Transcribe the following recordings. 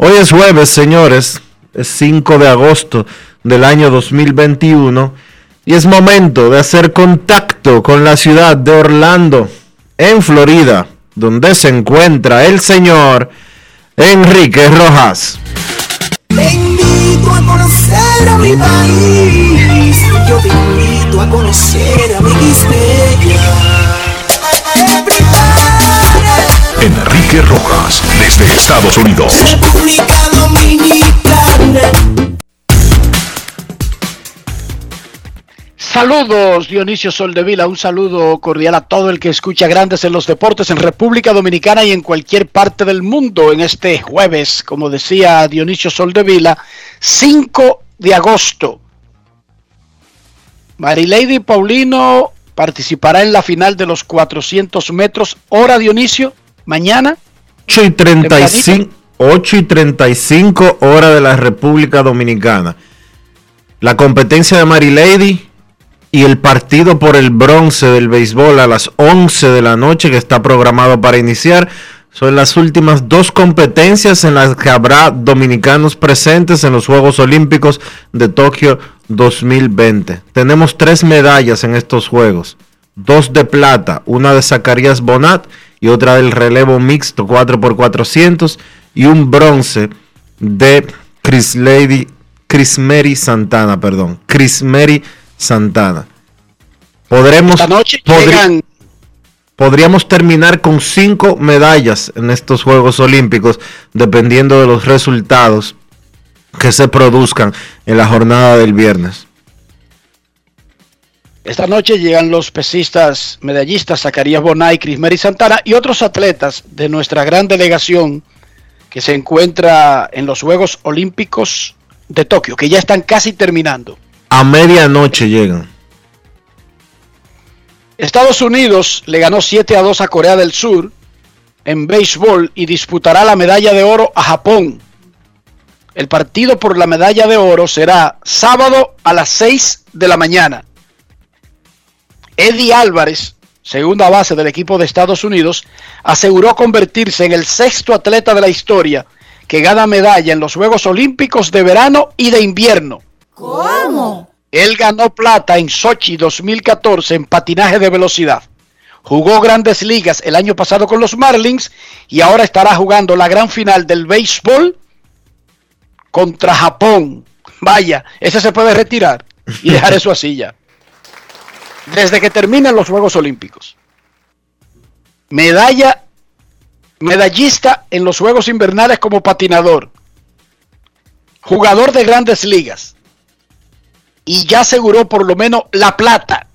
Hoy es jueves, señores, es 5 de agosto del año 2021 y es momento de hacer contacto con la ciudad de Orlando, en Florida, donde se encuentra el señor Enrique Rojas. Enrique Rojas, desde Estados Unidos. República Dominicana. Saludos, Dionisio Soldevila. Un saludo cordial a todo el que escucha Grandes en los Deportes en República Dominicana y en cualquier parte del mundo en este jueves, como decía Dionisio Soldevila, 5 de agosto. Marilady Paulino participará en la final de los 400 metros. Hora, Dionisio mañana. 8 y 35, 8 y 35 horas de la República Dominicana. La competencia de Mary Lady y el partido por el bronce del béisbol a las 11 de la noche que está programado para iniciar. Son las últimas dos competencias en las que habrá dominicanos presentes en los Juegos Olímpicos de Tokio 2020. Tenemos tres medallas en estos Juegos. Dos de plata, una de Zacarías Bonat y otra del relevo mixto 4x400 y un bronce de Chris Lady, Chris Mary Santana, perdón, Chris Mary Santana. Podremos, podríamos terminar con cinco medallas en estos Juegos Olímpicos, dependiendo de los resultados que se produzcan en la jornada del viernes. Esta noche llegan los pesistas medallistas Zacarías Bonay, Crismeri Santana y otros atletas de nuestra gran delegación que se encuentra en los Juegos Olímpicos de Tokio, que ya están casi terminando. A medianoche llegan. Estados Unidos le ganó 7 a 2 a Corea del Sur en béisbol y disputará la medalla de oro a Japón. El partido por la medalla de oro será sábado a las 6 de la mañana. Eddie Álvarez, segunda base del equipo de Estados Unidos, aseguró convertirse en el sexto atleta de la historia que gana medalla en los Juegos Olímpicos de verano y de invierno. ¿Cómo? Él ganó plata en Sochi 2014 en patinaje de velocidad. Jugó grandes ligas el año pasado con los Marlins y ahora estará jugando la gran final del béisbol contra Japón. Vaya, ese se puede retirar y dejar eso así ya desde que terminan los Juegos Olímpicos. Medalla, medallista en los Juegos Invernales como patinador. Jugador de grandes ligas. Y ya aseguró por lo menos la plata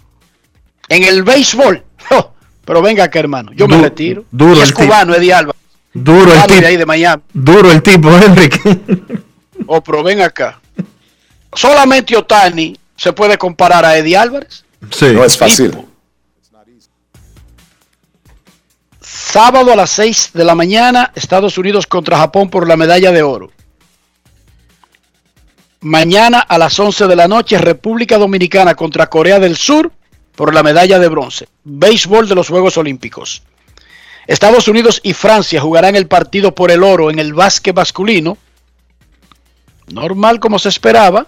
En el béisbol. Oh, pero venga acá, hermano. Yo me retiro. duro Y es el tipo. cubano, Eddie Alba. Duro el Cubano de ahí tipo. de Miami. Duro el tipo, Enrique. Oh, pero ven acá. Solamente Otani se puede comparar a Eddie Álvarez. Sí. No es fácil. Sábado a las 6 de la mañana, Estados Unidos contra Japón por la medalla de oro. Mañana a las 11 de la noche, República Dominicana contra Corea del Sur por la medalla de bronce. Béisbol de los Juegos Olímpicos. Estados Unidos y Francia jugarán el partido por el oro en el básquet masculino. Normal como se esperaba.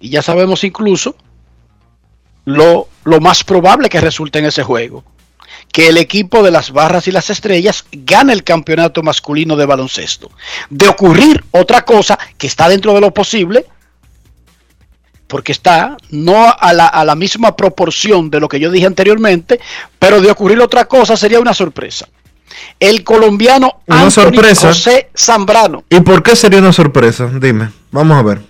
Y ya sabemos incluso lo, lo más probable que resulte en ese juego que el equipo de las barras y las estrellas gane el campeonato masculino de baloncesto. De ocurrir otra cosa que está dentro de lo posible, porque está no a la, a la misma proporción de lo que yo dije anteriormente, pero de ocurrir otra cosa sería una sorpresa. El colombiano Una Anthony sorpresa. José Zambrano, ¿Y por qué sería una sorpresa? Dime. Vamos a ver.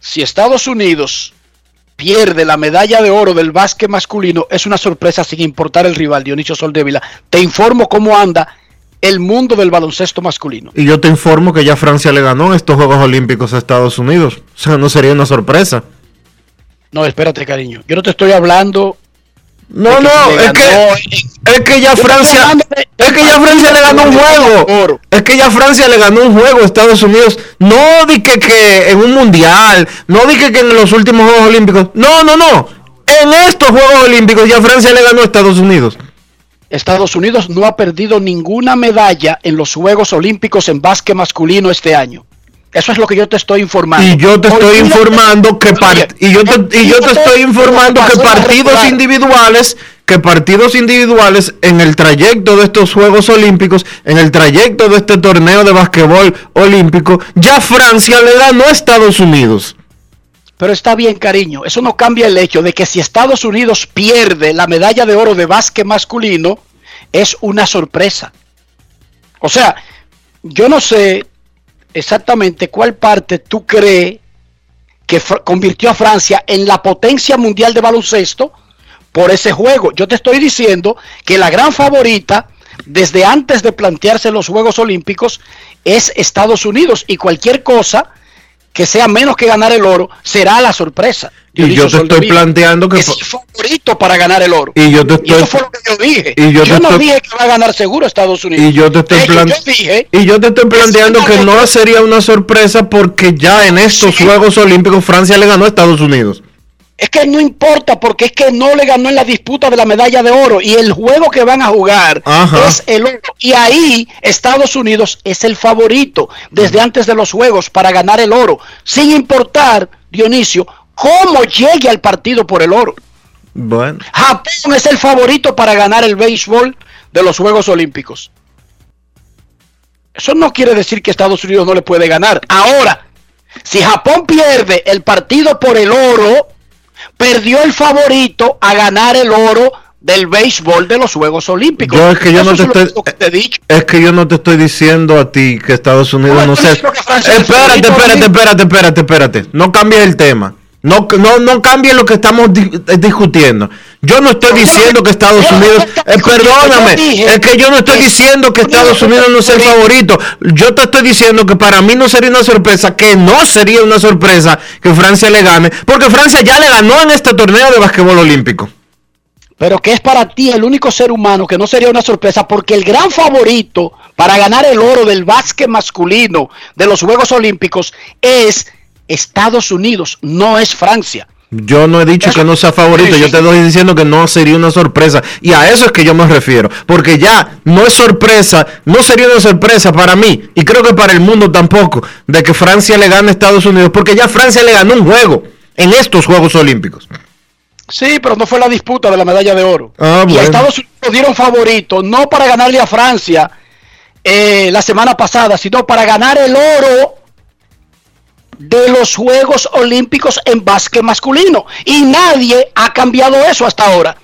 si Estados Unidos pierde la medalla de oro del básquet masculino, es una sorpresa sin importar el rival, Dionisio Soldevila. Te informo cómo anda el mundo del baloncesto masculino. Y yo te informo que ya Francia le ganó estos Juegos Olímpicos a Estados Unidos. O sea, no sería una sorpresa. No, espérate, cariño. Yo no te estoy hablando. No, no, es que, es que ya Francia, es que ya Francia le ganó un juego. Es que ya Francia le ganó un juego a Estados Unidos. No di que, en un mundial, no di que, que en los últimos Juegos Olímpicos. No, no, no. En estos Juegos Olímpicos ya Francia le ganó a Estados Unidos. Estados Unidos no ha perdido ninguna medalla en los Juegos Olímpicos en básquet masculino este año. Eso es lo que yo te estoy informando. Y yo te estoy informando que y yo te, y yo te estoy informando que partidos individuales, que partidos individuales en el trayecto de estos Juegos Olímpicos, en el trayecto de este torneo de basquetbol olímpico, ya Francia le ganó a Estados Unidos. Pero está bien, cariño. Eso no cambia el hecho de que si Estados Unidos pierde la medalla de oro de básquet masculino, es una sorpresa. O sea, yo no sé exactamente cuál parte tú crees que convirtió a Francia en la potencia mundial de baloncesto por ese juego. Yo te estoy diciendo que la gran favorita desde antes de plantearse los Juegos Olímpicos es Estados Unidos y cualquier cosa que sea menos que ganar el oro será la sorpresa. Y yo te estoy planteando que es favorito para ganar el oro. Y yo te Y eso estoy fue lo que yo dije. y yo yo te no estoy- dije que va a ganar seguro Estados Unidos. y yo te estoy plan- yo dije y yo te estoy planteando que no sería una sorpresa porque ya en estos Sí. Juegos Olímpicos Francia le ganó a Estados Unidos. Es que no importa porque es que no le ganó en la disputa de la medalla de oro y el juego que van a jugar Ajá. es el oro. Y ahí Estados Unidos es el favorito desde antes de los juegos para ganar el oro, sin importar, Dionisio, cómo llegue al partido por el oro. Bueno, Japón es el favorito para ganar el béisbol de los Juegos Olímpicos. Eso no quiere decir que Estados Unidos no le puede ganar. Ahora, si Japón pierde el partido por el oro, perdió el favorito a ganar el oro del béisbol de los Juegos Olímpicos. Yo es que yo no te es estoy- único que te he dicho. Es que yo no te estoy diciendo a ti que Estados Unidos No, no, sé. Espérate, espérate, espérate, espérate, espérate. No cambies el tema. No, no, no cambies lo que estamos di- eh, discutiendo. Yo no estoy diciendo que Estados Unidos. eh, perdóname, es que yo no estoy diciendo que Estados Unidos no es el favorito. Yo te estoy diciendo que para mí no sería una sorpresa, que no sería una sorpresa que Francia le gane, porque Francia ya le ganó en este torneo de basquetbol olímpico. pero que es para ti el único ser humano que no sería una sorpresa porque el gran favorito para ganar el oro del básquet masculino de los Juegos Olímpicos es Estados Unidos, no es Francia. Yo no he dicho Eso- que no sea favorito, Sí, yo te estoy diciendo que no sería una sorpresa. Y a eso es que yo me refiero. Porque ya no es sorpresa, no sería una sorpresa para mí, y creo que para el mundo tampoco, de que Francia le gane a Estados Unidos, porque ya Francia le ganó un juego en estos Juegos Olímpicos. Sí, pero no fue la disputa de la medalla de oro. Ah, Y a Estados Unidos dieron favorito, no para ganarle a Francia eh, la semana pasada, sino para ganar el oro de los Juegos Olímpicos en básquet masculino. Y nadie ha cambiado eso hasta ahora.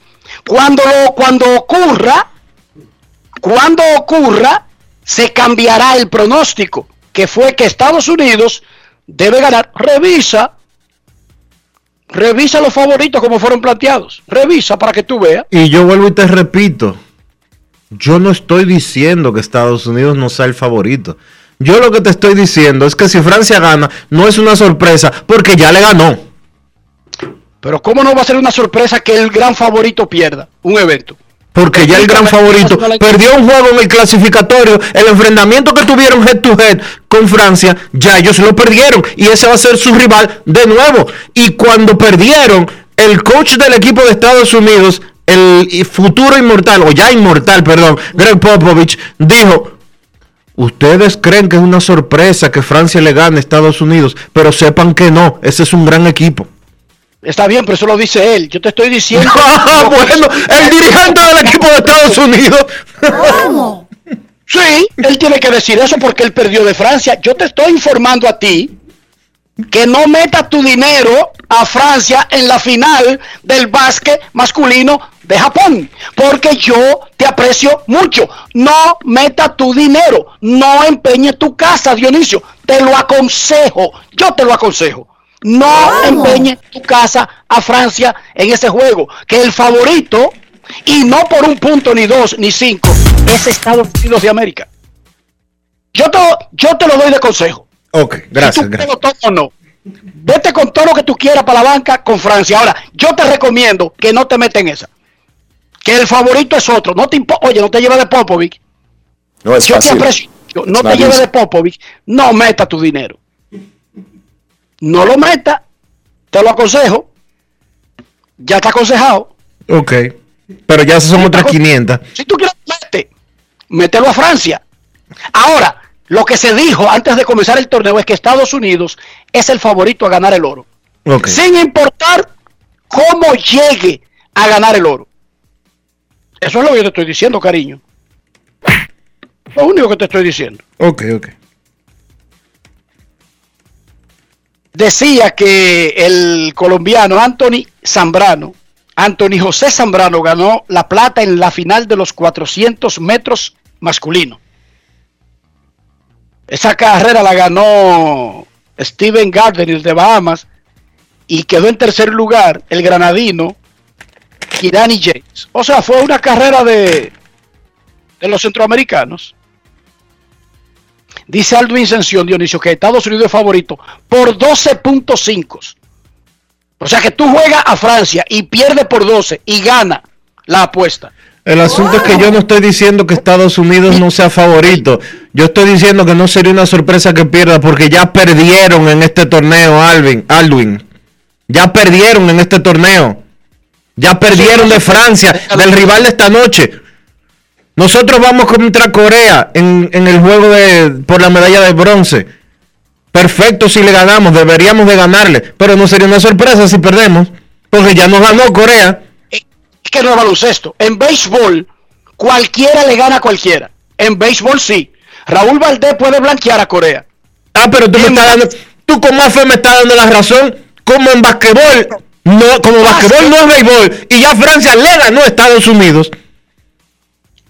Cuando, cuando ocurra, cuando ocurra, se cambiará el pronóstico, que fue que Estados Unidos debe ganar. Revisa Revisa los favoritos como fueron planteados. Revisa para que tú veas. Y yo vuelvo y te repito, yo no estoy diciendo que Estados Unidos no sea el favorito. Yo lo que te estoy diciendo es que si Francia gana, no es una sorpresa, porque ya le ganó. Pero ¿cómo no va a ser una sorpresa que el gran favorito pierda un evento? Porque ya el gran favorito perdió un juego en el clasificatorio. El enfrentamiento que tuvieron head to head con Francia, ya ellos lo perdieron. Y ese va a ser su rival de nuevo. Y cuando perdieron, el coach del equipo de Estados Unidos, el futuro inmortal, o ya inmortal, perdón, Greg Popovich, dijo, Ustedes creen que es una sorpresa que Francia le gane a Estados Unidos, pero sepan que no, ese es un gran equipo. Está bien, pero eso lo dice él. Yo te estoy diciendo. Ah, bueno, el dirigente del equipo de Estados Unidos. ¿Cómo? Sí, él tiene que decir eso porque él perdió de Francia. Yo te estoy informando a ti que no metas tu dinero a Francia en la final del básquet masculino de Japón, porque yo te aprecio mucho. No meta tu dinero, no empeñe tu casa, Dionisio. Te lo aconsejo, yo te lo aconsejo. No empeñe tu casa a Francia en ese juego, que el favorito, y no por un punto, ni dos, ni cinco, es Estados Unidos de América. Yo te, yo te lo doy de consejo. Ok, gracias. gracias. Todo, no. Vete con todo lo que tú quieras para la banca con Francia. Ahora, yo te recomiendo que no te metas en esa. Que el favorito es otro. No te Oye, no te lleves de Popovic. No es yo fácil. te aprecio. No te lleves de Popovic. No meta tu dinero. No lo meta. Te lo aconsejo. Ya está aconsejado. Ok. Pero ya son otras 500. Si tú quieres, mete. Mételo a Francia. Ahora, lo que se dijo antes de comenzar el torneo es que Estados Unidos es el favorito a ganar el oro. Okay. Sin importar cómo llegue a ganar el oro. Eso es lo que yo te estoy diciendo, cariño. Lo único que te estoy diciendo. Ok, ok. Decía que el colombiano Anthony Zambrano, Anthony José Zambrano ganó la plata en la final de los 400 metros masculino. Esa carrera la ganó Steven Gardner de Bahamas y quedó en tercer lugar el granadino Kirani James. O sea, fue una carrera de, de los centroamericanos. Dice Aldo Ascensión, Dionisio, que Estados Unidos es favorito por 12.5. O sea que tú juegas a Francia y pierdes por 12 y gana la apuesta. El asunto es que yo no estoy diciendo que Estados Unidos no sea favorito. Yo estoy diciendo que no sería una sorpresa que pierda porque ya perdieron en este torneo, Alvin, Alwin. Ya perdieron en este torneo. Ya perdieron de Francia, del rival de esta noche. Nosotros vamos contra Corea en, el juego de, por la medalla de bronce. Perfecto si le ganamos, deberíamos de ganarle, pero no sería una sorpresa si perdemos, porque ya nos ganó Corea. Que no es baloncesto. En béisbol, cualquiera le gana a cualquiera. En béisbol sí. Raúl Valdés puede blanquear a Corea. Ah, pero tú me estás dando, tú con más fe me estás dando la razón, como en basquetbol, no, como basquetbol no es béisbol, y ya Francia le ganó a Estados Unidos.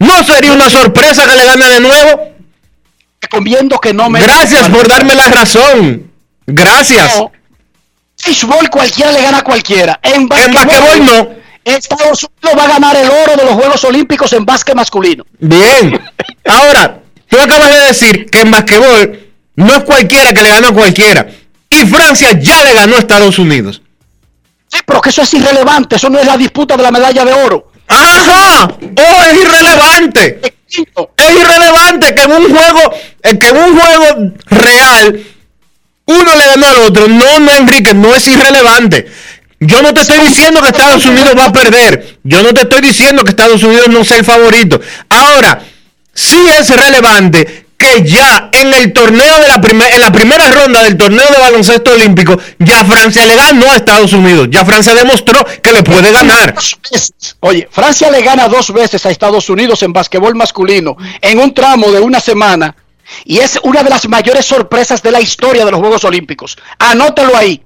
¿No sería una sorpresa que le gane de nuevo? Recomiendo que no me... Gracias por darme la razón. Gracias. No. Béisbol cualquiera le gana a cualquiera. En basquetbol, en basquetbol no. Estados Unidos va a ganar el oro de los Juegos Olímpicos en básquet masculino. Bien. Ahora, tú acabas de decir que en basquetbol no es cualquiera que le gana a cualquiera. Y Francia ya le ganó a Estados Unidos. Sí, pero que eso es irrelevante. Eso no es la disputa de la medalla de oro. ¡Ajá! ¡Oh, es irrelevante! Es irrelevante que en un juego, que en un juego real uno le ganó al otro. No, no, Enrique, no es irrelevante. Yo no te estoy diciendo que Estados Unidos va a perder. Yo no te estoy diciendo que Estados Unidos no sea el favorito. Ahora, sí es relevante que ya en el torneo de la primera, en la primera ronda del torneo de baloncesto olímpico, ya Francia le ganó a Estados Unidos. Ya Francia demostró que le puede ganar. Oye, Francia le gana dos veces a Estados Unidos en basquetbol masculino en un tramo de una semana y es una de las mayores sorpresas de la historia de los Juegos Olímpicos. Anótalo ahí.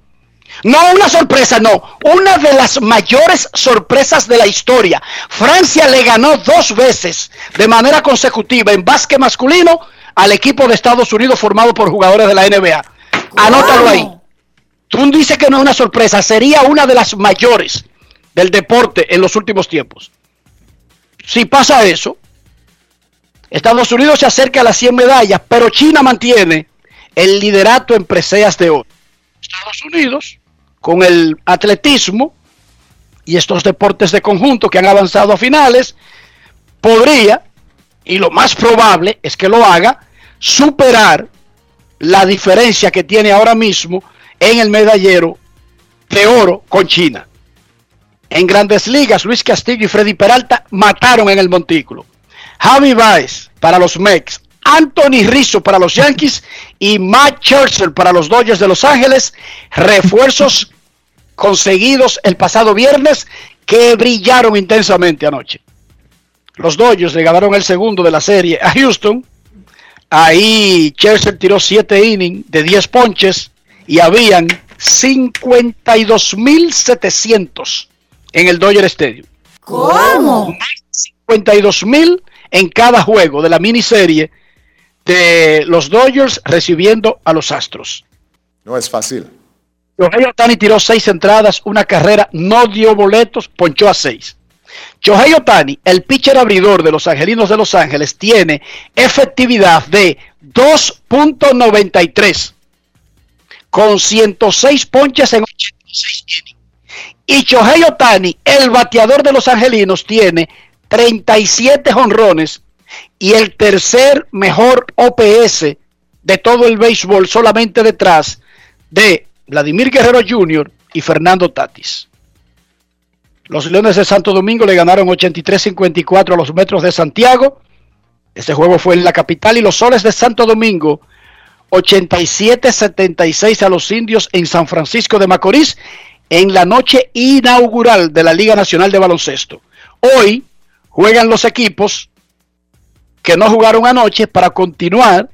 No una sorpresa, no, una de las mayores sorpresas de la historia. Francia le ganó dos veces de manera consecutiva en básquet masculino al equipo de Estados Unidos formado por jugadores de la NBA. Anótalo ahí. Tú dices que no es una sorpresa, sería una de las mayores del deporte en los últimos tiempos. Si pasa eso, Estados Unidos se acerca a las 100 medallas, pero China mantiene el liderato en preseas de oro. Estados Unidos, con el atletismo y estos deportes de conjunto que han avanzado a finales, podría, y lo más probable es que lo haga, superar la diferencia que tiene ahora mismo en el medallero de oro con China. En grandes ligas, Luis Castillo y Freddy Peralta mataron en el montículo. Javi Baez para los Mex, Anthony Rizzo para los Yankees y Matt Churchill para los Dodgers de Los Ángeles, refuerzos conseguidos el pasado viernes que brillaron intensamente anoche. Los Dodgers le ganaron el segundo de la serie a Houston. Ahí Churchill tiró 7 innings de 10 ponches y habían 52.700 en el Dodger Stadium. ¿Cómo? 52.000 en cada juego de la miniserie de los Dodgers recibiendo a los Astros. No es fácil. Shohei Otani tiró seis entradas, una carrera, no dio boletos, ponchó a seis. Shohei Otani, el pitcher abridor de los Angelinos de Los Ángeles, tiene efectividad de 2.93 con 106 ponches en 86 innings. Y Shohei Otani, el bateador de los Angelinos, tiene 37 jonrones y el tercer mejor OPS de todo el béisbol solamente detrás de Vladimir Guerrero Jr. y Fernando Tatis. Los Leones de Santo Domingo le ganaron 83-54 a los Metros de Santiago. Este juego fue en la capital y los Soles de Santo Domingo 87-76 a los Indios en San Francisco de Macorís en la noche inaugural de la Liga Nacional de Baloncesto. Hoy juegan los equipos que no jugaron anoche para continuar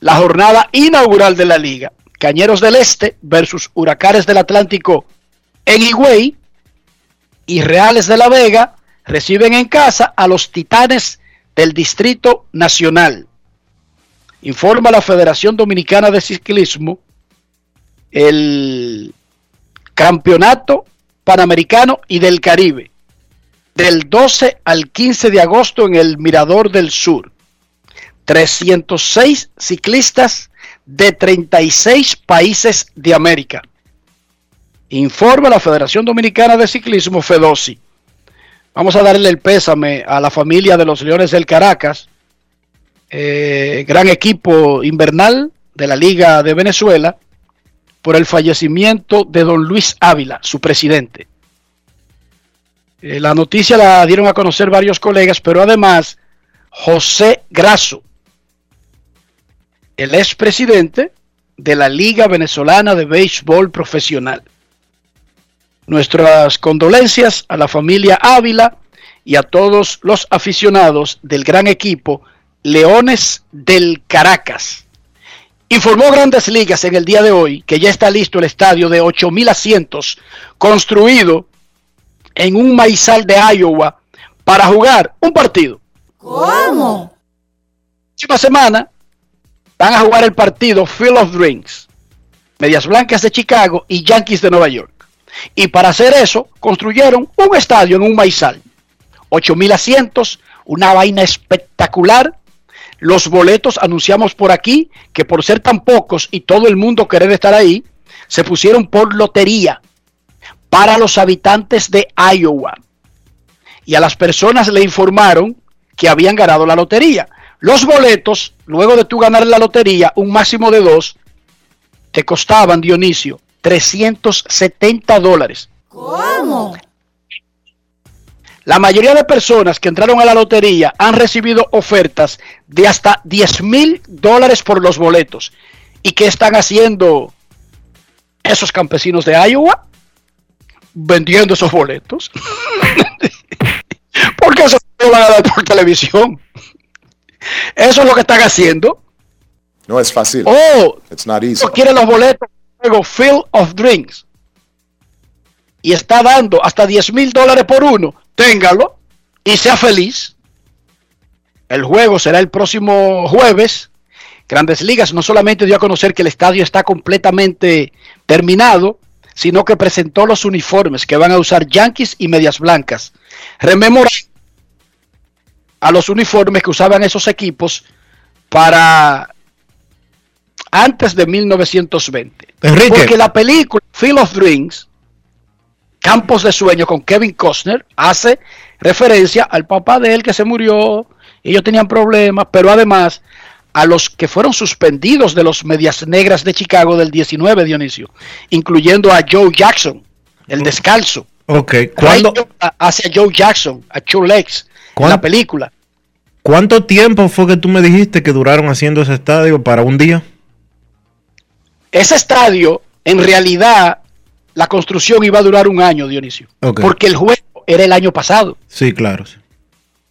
la jornada inaugural de la liga. Cañeros del Este versus Huracanes del Atlántico en Higüey y Reales de la Vega reciben en casa a los Titanes del Distrito Nacional. Informa la Federación Dominicana de Ciclismo el Campeonato Panamericano y del Caribe del 12 al 15 de agosto en el Mirador del Sur. 306 ciclistas de 36 países de América. Informa la Federación Dominicana de Ciclismo, FEDOSI. Vamos a darle el pésame a la familia de los Leones del Caracas, eh, gran equipo invernal de la Liga de Venezuela, por el fallecimiento de don Luis Ávila, su presidente. Eh, la noticia la dieron a conocer varios colegas, pero además José Grasso, el expresidente de la Liga Venezolana de Béisbol Profesional. Nuestras condolencias a la familia Ávila y a todos los aficionados del gran equipo Leones del Caracas. Informó Grandes Ligas en el día de hoy que ya está listo el estadio de 8.000 asientos construido en un maizal de Iowa para jugar un partido. ¿Cómo? La próxima semana van a jugar el partido Field of Dreams, Medias Blancas de Chicago y Yankees de Nueva York. Y para hacer eso, construyeron un estadio en un maizal. 8 mil asientos, una vaina espectacular. Los boletos anunciamos por aquí que por ser tan pocos y todo el mundo querer estar ahí, se pusieron por lotería para los habitantes de Iowa. Y a las personas le informaron que habían ganado la lotería. Los boletos, luego de tú ganar la lotería, un máximo de dos, te costaban, Dionisio, 370 dólares. ¿Cómo? La mayoría de personas que entraron a la lotería han recibido ofertas de hasta 10 mil dólares por los boletos. ¿Y qué están haciendo esos campesinos de Iowa? vendiendo esos boletos. Porque eso lo van a dar por televisión. Eso es lo que están haciendo. No es fácil. Oh, It's not easy. no quiere los boletos luego Field of Drinks y está dando hasta 10 mil dólares por uno, téngalo y sea feliz. El juego será el próximo jueves Grandes Ligas no solamente dio a conocer que el estadio está completamente terminado, sino que presentó los uniformes que van a usar Yankees y Medias Blancas. Rememorando a los uniformes que usaban esos equipos para antes de 1920. Enrique. Porque la película Field of Dreams, Campos de Sueño con Kevin Costner, hace referencia al papá de él que se murió, ellos tenían problemas, pero además a los que fueron suspendidos de los Medias Negras de Chicago del 19, Dionisio, incluyendo a Joe Jackson, el descalzo. Ok, ¿cuándo, Ray Joe hace a Joe Jackson, a Joe Lex, en ¿Cuán- la película. ¿Cuánto tiempo fue que tú me dijiste que duraron haciendo ese estadio para un día? Ese estadio, en realidad, la construcción iba a durar un año, Dionisio, Ok. porque el juego era el año pasado. Sí, claro. sí.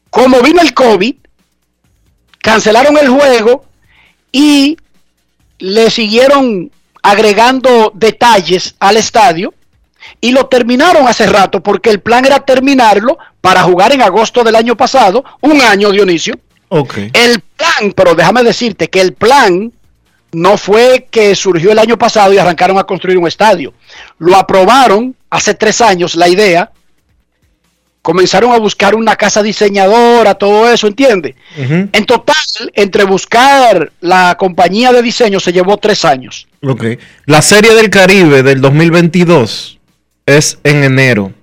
como vino el COVID, cancelaron el juego y le siguieron agregando detalles al estadio y lo terminaron hace rato porque el plan era terminarlo para jugar en agosto del año pasado, un año Dionisio. Ok. El plan, pero déjame decirte que el plan no fue que surgió el año pasado y arrancaron a construir un estadio. Lo aprobaron hace tres años la idea. Comenzaron a buscar una casa diseñadora, todo eso, ¿entiendes? En total, entre buscar la compañía de diseño se llevó tres años. Ok. La Serie del Caribe del 2022 es en enero.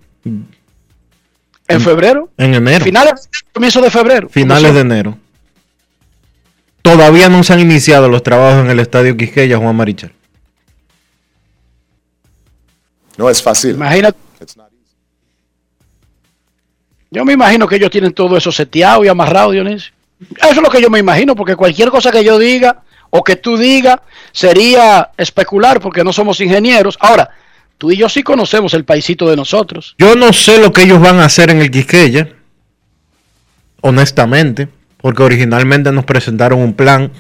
En febrero, En enero. finales, comienzo de febrero. Finales de enero. Todavía no se han iniciado los trabajos en el Estadio Quisqueya, Juan Marichal. No es fácil. Imagínate, yo me imagino que ellos tienen todo eso seteado y amarrado, Dionisio. Eso es lo que yo me imagino, porque cualquier cosa que yo diga o que tú digas sería especular, porque no somos ingenieros. Ahora, tú y yo sí conocemos el paisito de nosotros. Yo no sé lo que ellos van a hacer en el Quisqueya, honestamente, porque originalmente nos presentaron un plan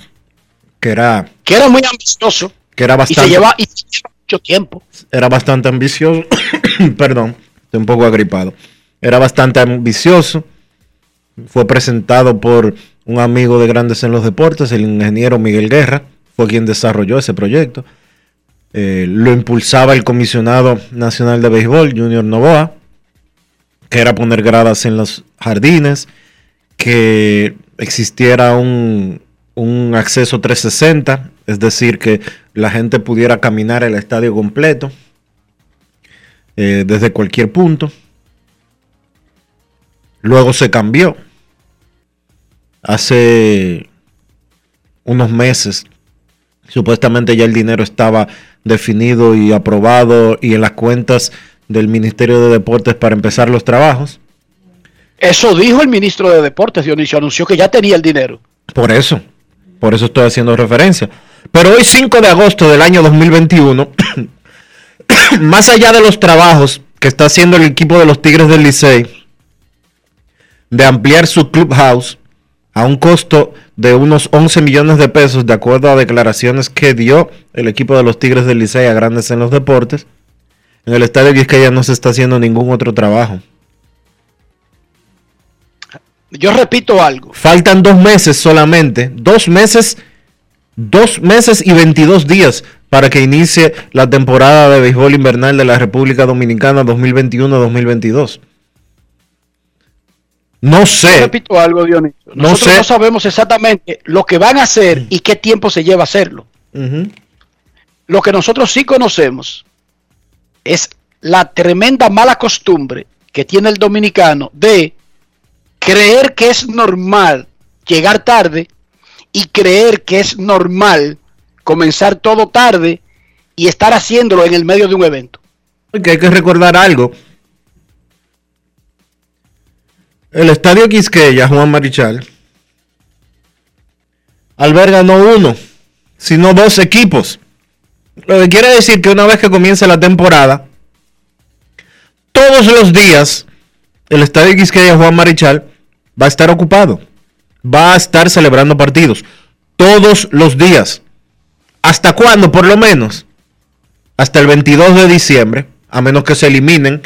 que era, Que era muy ambicioso que era y se bastante, lleva, y se lleva mucho tiempo. era bastante ambicioso. Perdón, estoy un poco agripado. Era bastante ambicioso. Fue presentado por un amigo de Grandes en los Deportes, el ingeniero Miguel Guerra, fue quien desarrolló ese proyecto. Eh, lo impulsaba el comisionado nacional de béisbol, Junior Novoa, que era poner gradas en los jardines, que existiera un, un acceso 360, es decir, que la gente pudiera caminar el estadio completo eh, desde cualquier punto. Luego se cambió. Hace unos meses, supuestamente ya el dinero estaba definido y aprobado y en las cuentas del Ministerio de Deportes para empezar los trabajos. Eso dijo el ministro de Deportes, Dionisio, anunció que ya tenía el dinero. Por eso, por eso estoy haciendo referencia. Pero hoy 5 de agosto del año 2021, más allá de los trabajos que está haciendo el equipo de los Tigres del Licey, de ampliar su clubhouse a un costo de unos 11 millones de pesos, de acuerdo a declaraciones que dio el equipo de los Tigres del Licey a Grandes en los Deportes, en el estadio Vizcaya no se está haciendo ningún otro trabajo. Yo repito algo. Faltan dos meses solamente, dos meses, dos meses y 22 días para que inicie la temporada de béisbol invernal de la República Dominicana 2021-2022. No Yo sé, repito algo, Dionisio. No Nosotros sé. no sabemos exactamente lo que van a hacer y qué tiempo se lleva hacerlo. Ujú. Lo que nosotros sí conocemos es la tremenda mala costumbre que tiene el dominicano de creer que es normal llegar tarde y creer que es normal comenzar todo tarde y estar haciéndolo en el medio de un evento. Porque hay que recordar algo. El estadio Quisqueya, Juan Marichal, alberga no uno, sino dos equipos. Lo que quiere decir que una vez que comience la temporada, todos los días, el estadio Quisqueya, Juan Marichal, va a estar ocupado. Va a estar celebrando partidos. Todos los días. ¿Hasta cuándo? Por lo menos hasta el 22 de diciembre, a menos que se eliminen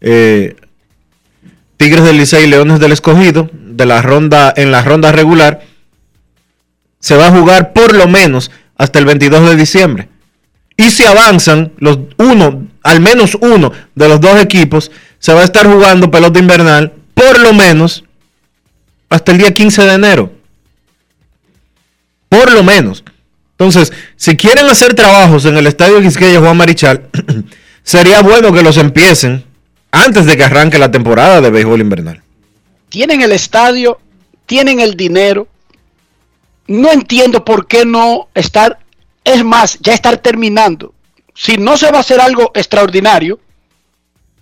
eh, Tigres del Licey y Leones del Escogido de en la ronda regular, se va a jugar por lo menos hasta el 22 de diciembre. Y si avanzan, los uno, al menos uno de los dos equipos se va a estar jugando pelota invernal por lo menos hasta el día 15 de enero. Por lo menos. Entonces, si quieren hacer trabajos en el estadio Quisqueya Juan Marichal, sería bueno que los empiecen antes de que arranque la temporada de béisbol invernal. Tienen el estadio, tienen el dinero. No entiendo por qué no estar, es más, ya estar terminando. Si no se va a hacer algo extraordinario,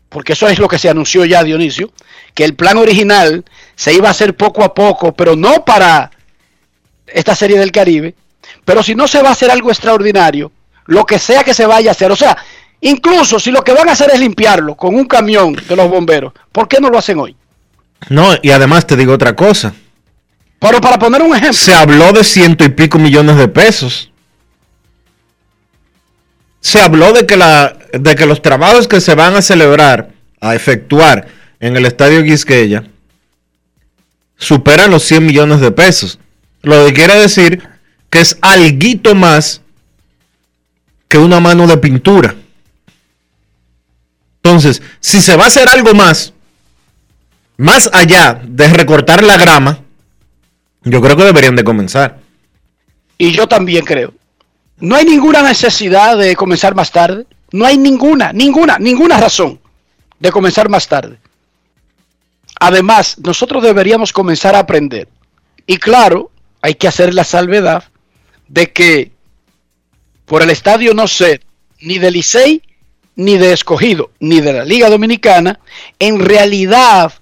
porque eso es lo que se anunció ya, Dionisio, que el plan original se iba a hacer poco a poco, pero no para esta serie del Caribe. Pero si no se va a hacer algo extraordinario, lo que sea que se vaya a hacer, o sea, incluso si lo que van a hacer es limpiarlo con un camión de los bomberos, ¿por qué no lo hacen hoy? No, y además te digo otra cosa. Pero para poner un ejemplo, Se habló de ciento y pico millones de pesos. Se habló de que, la, de que los trabajos que se van a celebrar, a efectuar en el estadio Quisqueya, superan los 100 millones de pesos. Lo que quiere decir que es alguito más que una mano de pintura. Entonces, si se va a hacer algo más, más allá de recortar la grama, yo creo que deberían de comenzar. y yo también creo, no hay ninguna necesidad de comenzar más tarde. No hay ninguna, ninguna, ninguna razón de comenzar más tarde. Además, nosotros deberíamos comenzar a aprender. Y claro, hay que hacer la salvedad de que por el estadio no ser ni de Licey, ni de Escogido, ni de la Liga Dominicana, en realidad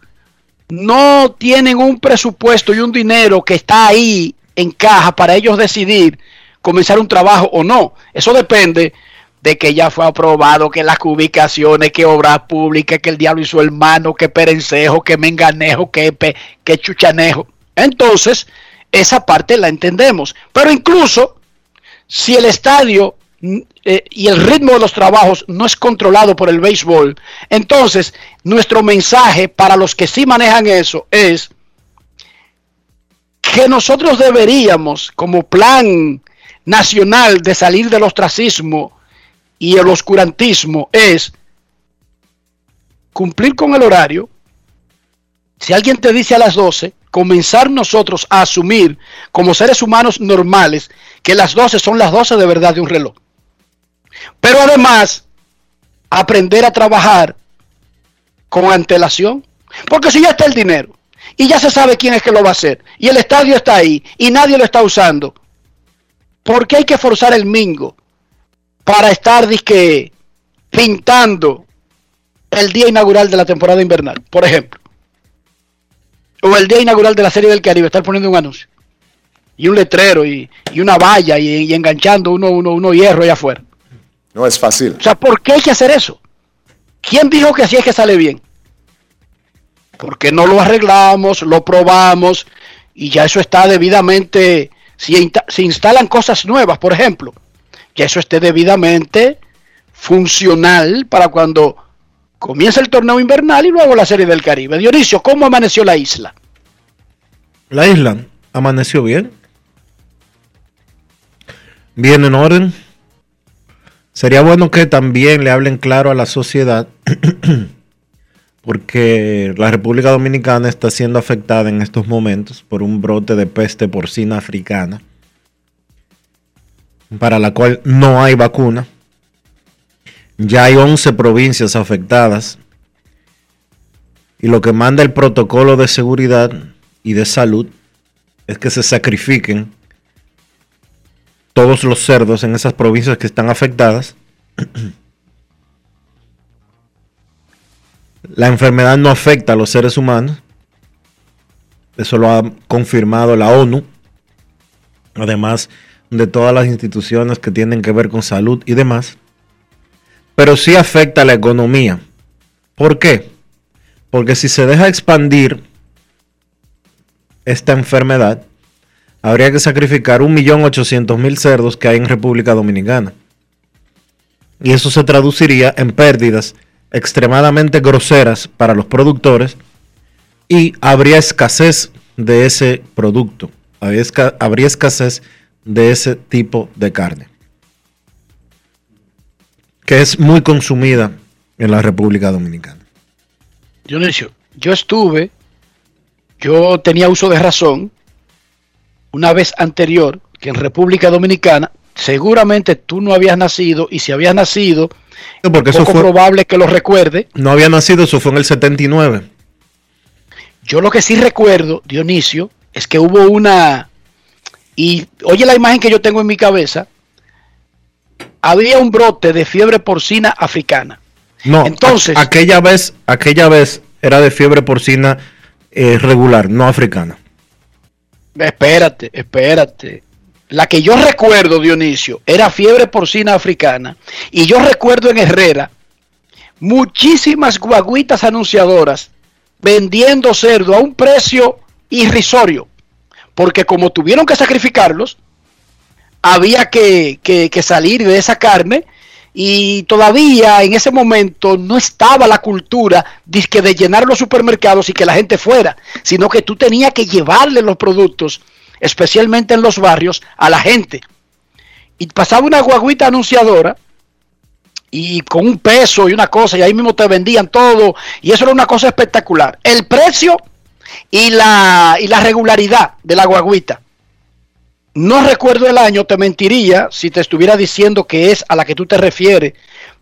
no tienen un presupuesto y un dinero que está ahí en caja para ellos decidir comenzar un trabajo o no. Eso depende de que ya fue aprobado, que las ubicaciones, que obras públicas, que el diablo y su hermano, que perencejo, que menganejo, que, pe- que chuchanejo. Entonces, esa parte la entendemos. Pero incluso si el estadio eh, y el ritmo de los trabajos no es controlado por el béisbol, entonces nuestro mensaje para los que sí manejan eso es que nosotros deberíamos, como plan nacional de salir del ostracismo y el oscurantismo, es cumplir con el horario. Si alguien te dice a las 12, comenzar nosotros a asumir como seres humanos normales que las 12 son las 12 de verdad de un reloj. Pero además, aprender a trabajar con antelación. Porque si ya está el dinero y ya se sabe quién es que lo va a hacer y el estadio está ahí y nadie lo está usando, ¿por qué hay que forzar el mingo para estar disque pintando el día inaugural de la temporada invernal, por ejemplo? O el día inaugural de la Serie del Caribe, estar poniendo un anuncio. Y un letrero y, una valla y, y enganchando uno, uno, uno hierro allá afuera. No es fácil. O sea, ¿por qué hay que hacer eso? ¿Quién dijo que así es que sale bien? Porque no lo arreglamos, lo probamos y ya eso está debidamente, si insta- se instalan cosas nuevas, por ejemplo, ya eso esté debidamente funcional para cuando comience el torneo invernal y luego la serie del Caribe. Dionisio, ¿cómo amaneció la isla? La isla amaneció bien. Bien en orden. Sería bueno que también le hablen claro a la sociedad, porque la República Dominicana está siendo afectada en estos momentos por un brote de peste porcina africana, para la cual no hay vacuna. Ya hay 11 provincias afectadas. Y lo que manda el protocolo de seguridad y de salud es que se sacrifiquen todos los cerdos en esas provincias que están afectadas. La enfermedad no afecta a los seres humanos. Eso lo ha confirmado la ONU. Además de todas las instituciones que tienen que ver con salud y demás. Pero sí afecta a la economía. ¿Por qué? Porque si se deja expandir esta enfermedad, habría que sacrificar 1.800.000 cerdos que hay en República Dominicana. Y eso se traduciría en pérdidas extremadamente groseras para los productores y habría escasez de ese producto. habría esca- habría escasez de ese tipo de carne, que es muy consumida en la República Dominicana. Dionisio, yo estuve, yo tenía uso de razón una vez anterior que en República Dominicana, seguramente tú no habías nacido y si habías nacido, Porque eso poco fue, probable que lo recuerde. no había nacido, eso fue en el 79. Yo lo que sí recuerdo, Dionisio, es que hubo una... Y oye la imagen que yo tengo en mi cabeza. Había un brote de fiebre porcina africana. No, Entonces- aquella vez, aquella vez era de fiebre porcina eh, regular, no africana. Espérate, espérate. La que yo recuerdo, Dionisio, era fiebre porcina africana. Y yo recuerdo en Herrera muchísimas guaguitas anunciadoras vendiendo cerdo a un precio irrisorio. Porque como tuvieron que sacrificarlos, había que, que- que salir de esa carne y todavía en ese momento no estaba la cultura dizque de llenar los supermercados y que la gente fuera, sino que tú tenías que llevarle los productos, especialmente en los barrios, a la gente. Y pasaba una guaguita anunciadora y con un peso y una cosa, y ahí mismo te vendían todo, y eso era una cosa espectacular. El precio y la, y la regularidad de la guaguita. No recuerdo el año, te mentiría si te estuviera diciendo que es a la que tú te refieres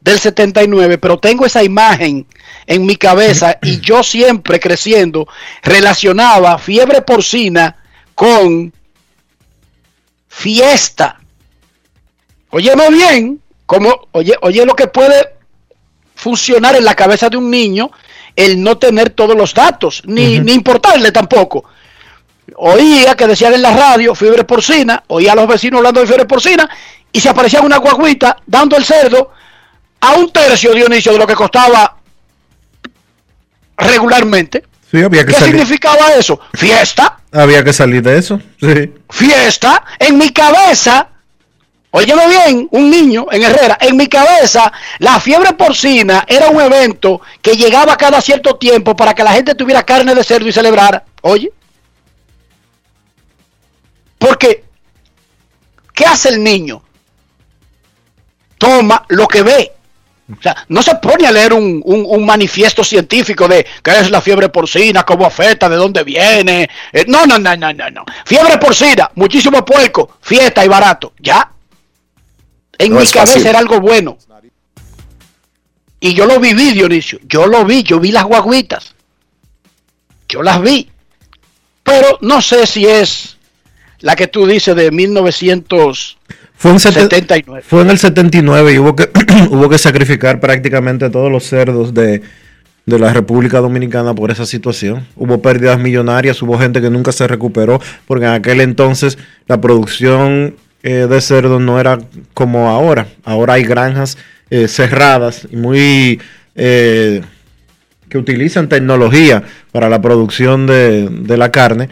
del 79, pero tengo esa imagen en mi cabeza y yo siempre creciendo relacionaba fiebre porcina con fiesta. Óyeme bien, como, oye, oye lo que puede funcionar en la cabeza de un niño el no tener todos los datos, ni, ni importarle tampoco oía que decían en la radio fiebre porcina, oía a los vecinos hablando de fiebre porcina y se aparecía una guaguita dando el cerdo a un tercio Dionisio de lo que costaba regularmente. Sí, había que ¿Qué salir. significaba eso? Fiesta, Había que salir de eso. Sí. fiesta. En mi cabeza, óyeme bien, un niño en Herrera, en mi cabeza, la fiebre porcina era un evento que llegaba cada cierto tiempo para que la gente tuviera carne de cerdo y celebrara. Oye. Porque, ¿qué hace el niño? Toma lo que ve. O sea, no se pone a leer un, un- un manifiesto científico de qué es la fiebre porcina, cómo afecta, de dónde viene. Eh, no, no, no, no, no, no. Fiebre porcina, muchísimo puerco, fiesta y barato. Ya. En No mi cabeza fácil. era algo bueno. Y yo lo viví, Dionisio. Yo lo vi, yo vi las guaguitas. Yo las vi. Pero no sé si es la que tú dices de 1979. Fue, en sete- fue en el 79 y hubo que, hubo que sacrificar prácticamente todos los cerdos de, de la República Dominicana por esa situación. Hubo pérdidas millonarias, hubo gente que nunca se recuperó, porque en aquel entonces la producción eh, de cerdos no era como ahora. Ahora hay granjas eh, cerradas y muy... eh, que utilizan tecnología para la producción de, de la carne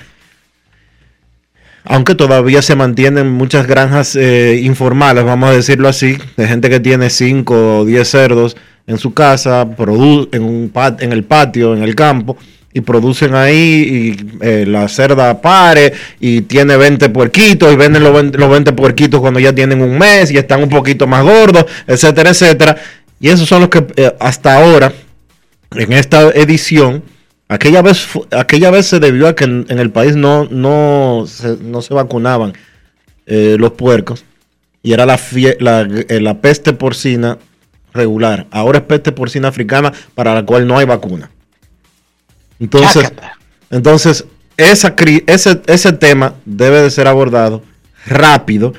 aunque todavía se mantienen muchas granjas eh, informales, vamos a decirlo así, de gente que tiene 5 o 10 cerdos en su casa, en, un en el patio, en el campo, y producen ahí, y eh, la cerda pare, y tiene 20 puerquitos, y venden los 20, los 20 puerquitos cuando ya tienen un mes, y están un poquito más gordos, etcétera, etcétera. Y esos son los que eh, hasta ahora, en esta edición, Aquella vez, aquella vez se debió a que en, en el país no, no, se, no se vacunaban eh, los puercos y era la, fie- la, eh, la peste porcina regular. Ahora es peste porcina africana para la cual no hay vacuna. Entonces, Chácata. entonces esa, ese, ese tema debe de ser abordado rápido.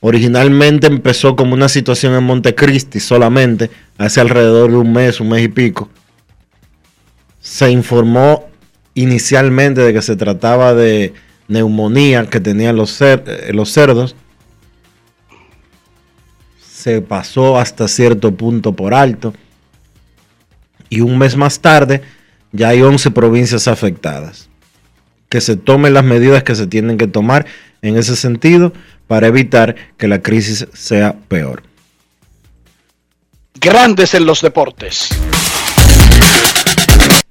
Originalmente empezó como una situación en Montecristi solamente, hace alrededor de un mes, un mes y pico se informó inicialmente de que se trataba de neumonía que tenían eh, los cerdos. Se pasó hasta cierto punto por alto. Y un mes más tarde ya hay 11 provincias afectadas. Que se tomen las medidas que se tienen que tomar en ese sentido para evitar que la crisis sea peor. Grandes en los deportes.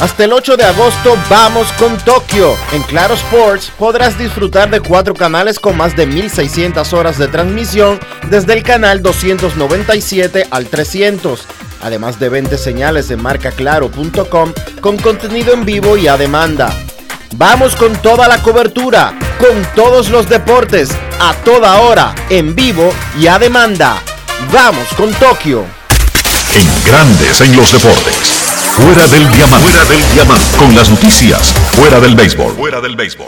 Hasta el 8 de agosto vamos con Tokio. En Claro Sports podrás disfrutar de cuatro canales con más de 1600 horas de transmisión desde el canal 297 al 300. Además de 20 señales de marcaclaro.com con contenido en vivo y a demanda. Vamos con toda la cobertura, con todos los deportes, a toda hora, en vivo y a demanda. Vamos con Tokio. En Grandes en los deportes. Fuera del diamante. Fuera del diamante. Con las noticias. Fuera del béisbol. Fuera del béisbol.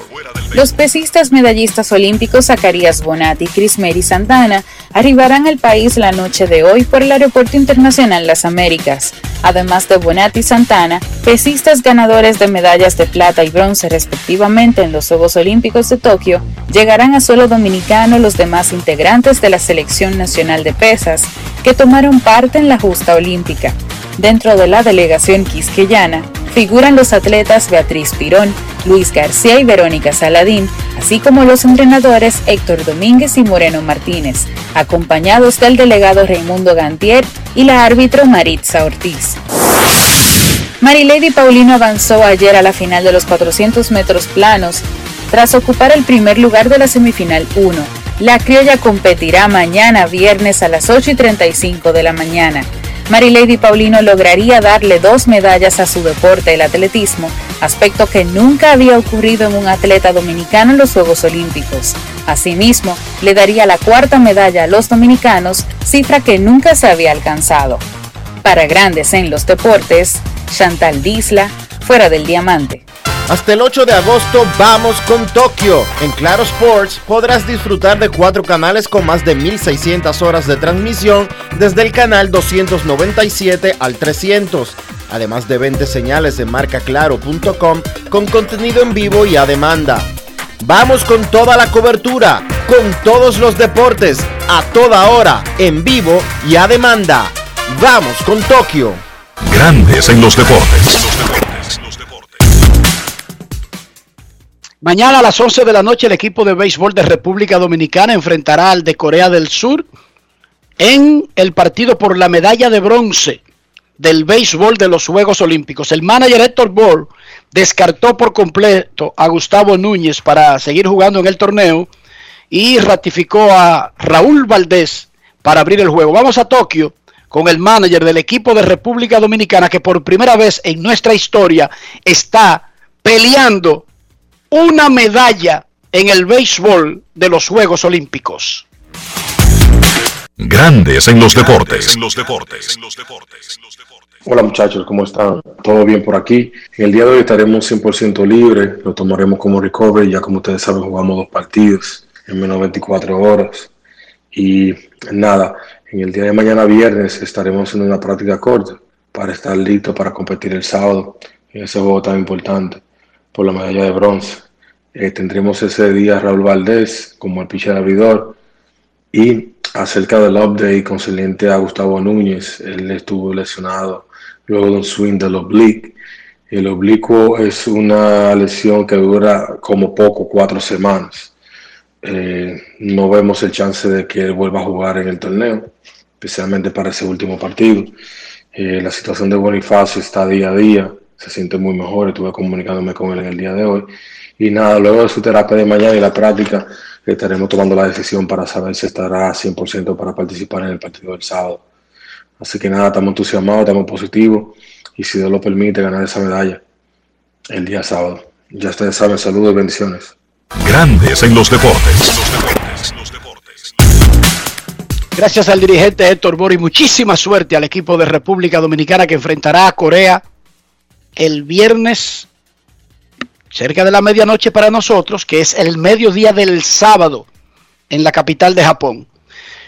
Los pesistas medallistas olímpicos Zacarías Bonatti y Chris Mary Santana arribarán al país la noche de hoy por el Aeropuerto Internacional Las Américas. Además de Bonatti y Santana, pesistas ganadores de medallas de plata y bronce respectivamente en los Juegos Olímpicos de Tokio, llegarán a suelo dominicano los demás integrantes de la Selección Nacional de Pesas que tomaron parte en la justa olímpica. Dentro de la delegación quisqueyana figuran los atletas Beatriz Pirón, Luis García y Verónica Saladín, así como los entrenadores Héctor Domínguez y Moreno Martínez, acompañados del delegado Raimundo Gantier y la árbitro Maritza Ortiz. Marilady Paulino avanzó ayer a la final de los 400 metros planos tras ocupar el primer lugar de la semifinal 1. La criolla competirá mañana viernes a las 8 y 35 de la mañana. Marilady Paulino lograría darle dos medallas a su deporte, el atletismo, aspecto que nunca había ocurrido en un atleta dominicano en los Juegos Olímpicos. Asimismo, le daría la cuarta medalla a los dominicanos, cifra que nunca se había alcanzado. Para grandes en los deportes, Chantal Disla, fuera del diamante. Hasta el 8 de agosto vamos con Tokio. En Claro Sports podrás disfrutar de cuatro canales con más de 1600 horas de transmisión desde el canal 297 al 300. Además de 20 señales de marcaclaro.com con contenido en vivo y a demanda. Vamos con toda la cobertura, con todos los deportes, a toda hora, en vivo y a demanda. Vamos con Tokio. Grandes en los deportes. Mañana a las 11 de la noche el equipo de béisbol de República Dominicana enfrentará al de Corea del Sur en el partido por la medalla de bronce del béisbol de los Juegos Olímpicos. El manager Héctor Ball descartó por completo a Gustavo Núñez para seguir jugando en el torneo y ratificó a Raúl Valdés para abrir el juego. Vamos a Tokio con el manager del equipo de República Dominicana que por primera vez en nuestra historia está peleando una medalla en el béisbol de los Juegos Olímpicos. Grandes en los deportes. Hola muchachos, ¿cómo están? ¿Todo bien por aquí? En el día de hoy estaremos 100% libres, lo tomaremos como recovery, ya como ustedes saben jugamos dos partidos en menos de 24 horas. Y nada, en el día de mañana viernes estaremos en una práctica corta para estar listos para competir el sábado en ese juego tan importante por la medalla de bronce. Eh, tendremos ese día a Raúl Valdés como el pitcher abridor y acerca del update concerniente a Gustavo Núñez, él estuvo lesionado luego de un swing del oblique. El oblicuo es una lesión que dura como poco cuatro semanas. Eh, no vemos el chance de que él vuelva a jugar en el torneo, especialmente para ese último partido. Eh, la situación de Bonifacio está día a día, se siente muy mejor, estuve comunicándome con él en el día de hoy. Y nada, luego de su terapia de mañana y la práctica, estaremos tomando la decisión para saber si estará 100% para participar en el partido del sábado. Así que nada, estamos entusiasmados, estamos positivos y si Dios lo permite, ganar esa medalla el día sábado. Ya ustedes saben, saludos y bendiciones. Grandes en los deportes. Gracias al dirigente Héctor Bori, muchísima suerte al equipo de República Dominicana que enfrentará a Corea el viernes cerca de la medianoche para nosotros, que es el mediodía del sábado en la capital de Japón.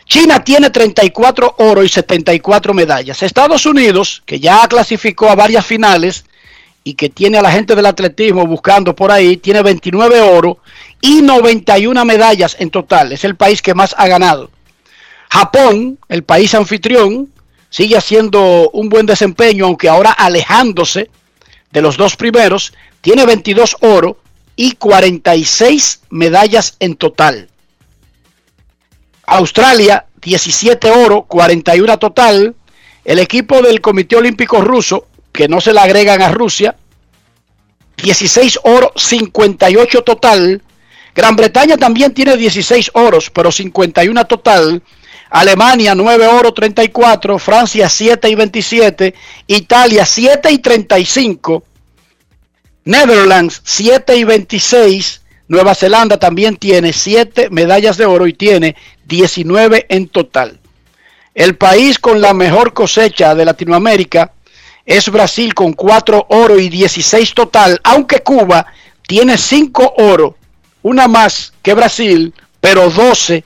China tiene 34 oro y 74 medallas. Estados Unidos, que ya clasificó a varias finales y que tiene a la gente del atletismo buscando por ahí, tiene 29 oro y 91 medallas en total. Es el país que más ha ganado. Japón, el país anfitrión, sigue haciendo un buen desempeño, aunque ahora alejándose de los dos primeros, tiene 22 oro y 46 medallas en total. Australia, 17 oro, 41 total. El equipo del Comité Olímpico Ruso, que no se le agregan a Rusia, 16 oro, 58 total. Gran Bretaña también tiene 16 oros, pero 51 total. Alemania 9 oro 34, Francia 7 y 27, Italia 7 y 35, Netherlands 7 y 26, Nueva Zelanda también tiene 7 medallas de oro y tiene 19 en total. El país con la mejor cosecha de Latinoamérica es Brasil con 4 oro y 16 total, aunque Cuba tiene 5 oro, una más que Brasil, pero 12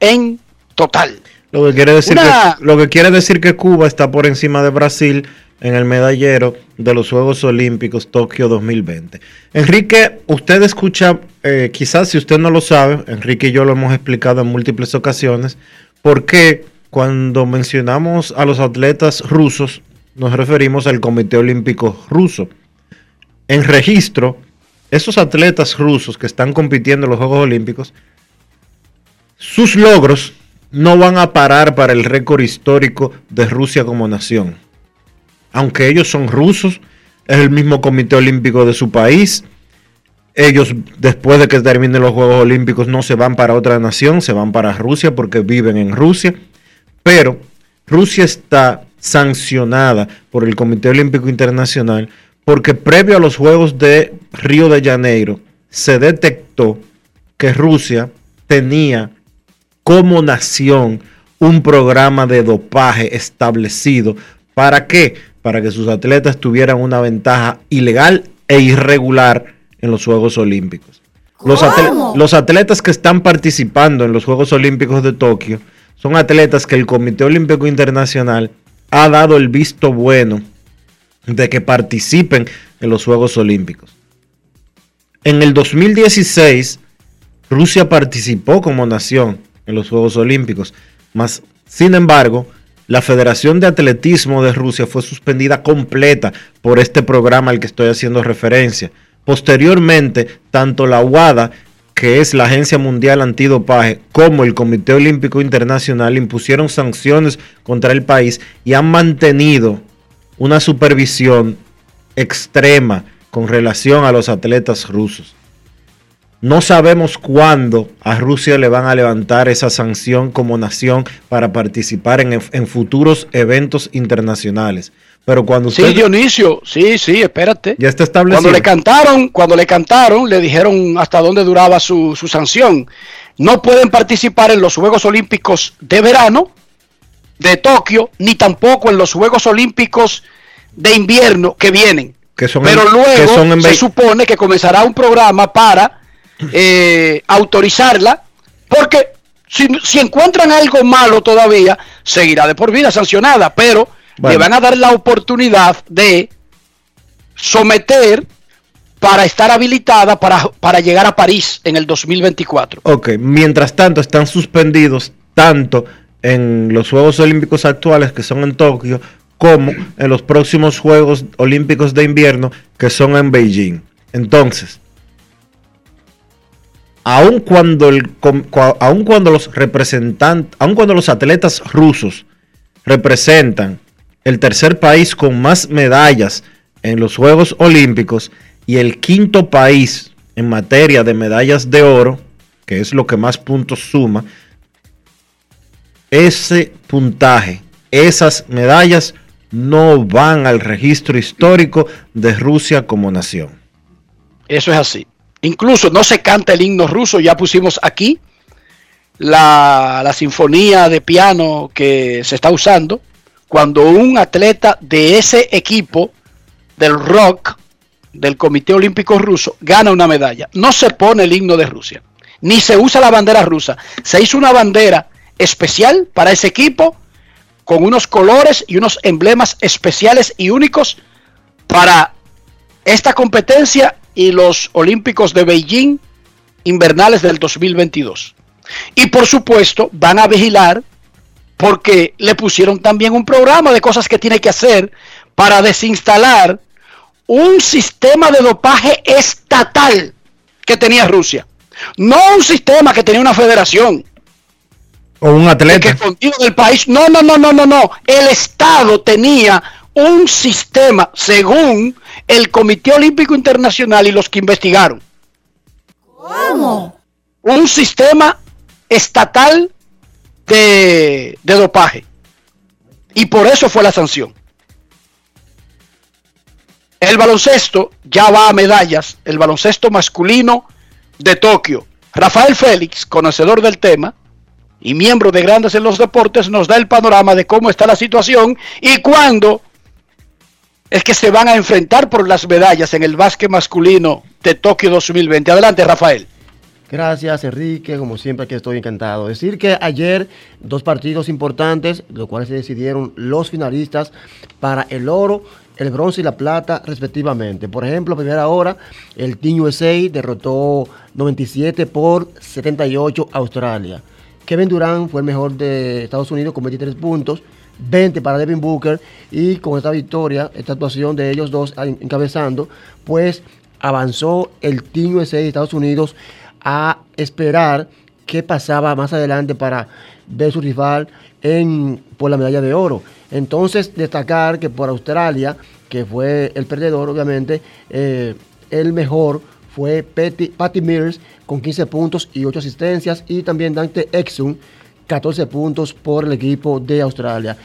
en total. Lo que quiere decir, Una- que, lo que quiere decir que Cuba está por encima de Brasil en el medallero de los Juegos Olímpicos Tokio 2020. Enrique, usted escucha, eh, quizás si usted no lo sabe, Enrique y yo lo hemos explicado en múltiples ocasiones, por qué cuando mencionamos a los atletas rusos nos referimos al Comité Olímpico Ruso. En registro, esos atletas rusos que están compitiendo en los Juegos Olímpicos, sus logros no van a parar para el récord histórico de Rusia como nación. Aunque ellos son rusos, es el mismo comité olímpico de su país. Ellos, después de que terminen los Juegos Olímpicos, no se van para otra nación, se van para Rusia porque viven en Rusia. Pero Rusia está sancionada por el Comité Olímpico Internacional porque previo a los Juegos de Río de Janeiro se detectó que Rusia tenía como nación un programa de dopaje establecido. ¿Para qué? Para que sus atletas tuvieran una ventaja ilegal e irregular en los Juegos Olímpicos. Los, los atletas que están participando en los Juegos Olímpicos de Tokio son atletas que el Comité Olímpico Internacional ha dado el visto bueno de que participen en los Juegos Olímpicos. En el 2016, Rusia participó como nación en los Juegos Olímpicos, mas, sin embargo, la Federación de Atletismo de Rusia fue suspendida completa por este programa al que estoy haciendo referencia. Posteriormente, tanto la UADA, que es la Agencia Mundial Antidopaje, como el Comité Olímpico Internacional impusieron sanciones contra el país y han mantenido una supervisión extrema con relación a los atletas rusos. No sabemos cuándo a Rusia le van a levantar esa sanción como nación para participar en, en futuros eventos internacionales. Pero cuando Sí, usted Dionisio, sí, sí, espérate. ya está establecido. Cuando le cantaron, cuando le cantaron, le dijeron hasta dónde duraba su, su sanción. No pueden participar en los Juegos Olímpicos de verano de Tokio, ni tampoco en los Juegos Olímpicos de invierno que vienen. que son Pero en- luego que son en se supone que comenzará un programa para eh, autorizarla, porque si, si encuentran algo malo todavía, seguirá de por vida sancionada, pero Bueno. le van a dar la oportunidad de someter para estar habilitada para, para llegar a París en el 2024. Ok, mientras tanto están suspendidos tanto en los Juegos Olímpicos actuales que son en Tokio como en los próximos Juegos Olímpicos de invierno que son en Beijing. Entonces, aun cuando, el, cuando los representantes, aun cuando los atletas rusos representan el tercer país con más medallas en los Juegos Olímpicos y el quinto país en materia de medallas de oro, que es lo que más puntos suma, ese puntaje, esas medallas no van al registro histórico de Rusia como nación. Eso es así. Incluso no se canta el himno ruso, ya pusimos aquí la, la sinfonía de piano que se está usando cuando un atleta de ese equipo del rock del Comité Olímpico Ruso gana una medalla. No se pone el himno de Rusia, ni se usa la bandera rusa. Se hizo una bandera especial para ese equipo con unos colores y unos emblemas especiales y únicos para esta competencia y los Olímpicos de Beijing invernales del 2022. Y por supuesto van a vigilar porque le pusieron también un programa de cosas que tiene que hacer para desinstalar un sistema de dopaje estatal que tenía Rusia. No un sistema que tenía una federación. O un Que atleta. escondido del país. No, no, no, no, no, no. El Estado tenía un sistema, según el Comité Olímpico Internacional y los que investigaron. ¿Cómo? un sistema estatal de, de dopaje. Y por eso fue la sanción. El baloncesto ya va a medallas, el baloncesto masculino de Tokio. Rafael Félix, conocedor del tema y miembro de Grandes en los Deportes, nos da el panorama de cómo está la situación y cuándo es que se van a enfrentar por las medallas en el básquet masculino de Tokio 2020. Adelante, Rafael. Gracias, Enrique. Como siempre, aquí estoy encantado. Decir que ayer dos partidos importantes, los cuales se decidieron los finalistas para el oro, el bronce y la plata, respectivamente. Por ejemplo, primera hora, el Team USA derrotó 97 por 78 a Australia. Kevin Durant fue el mejor de Estados Unidos con 23 puntos. 20 para Devin Booker y con esta victoria, esta actuación de ellos dos encabezando, pues avanzó el Team USA de Estados Unidos a esperar qué pasaba más adelante para ver su rival en, por la medalla de oro. Entonces, destacar que por Australia, que fue el perdedor, obviamente, eh, el mejor fue Patty, Patty Mills con 15 puntos y 8 asistencias y también Dante Exum 14 puntos por el equipo de Australia.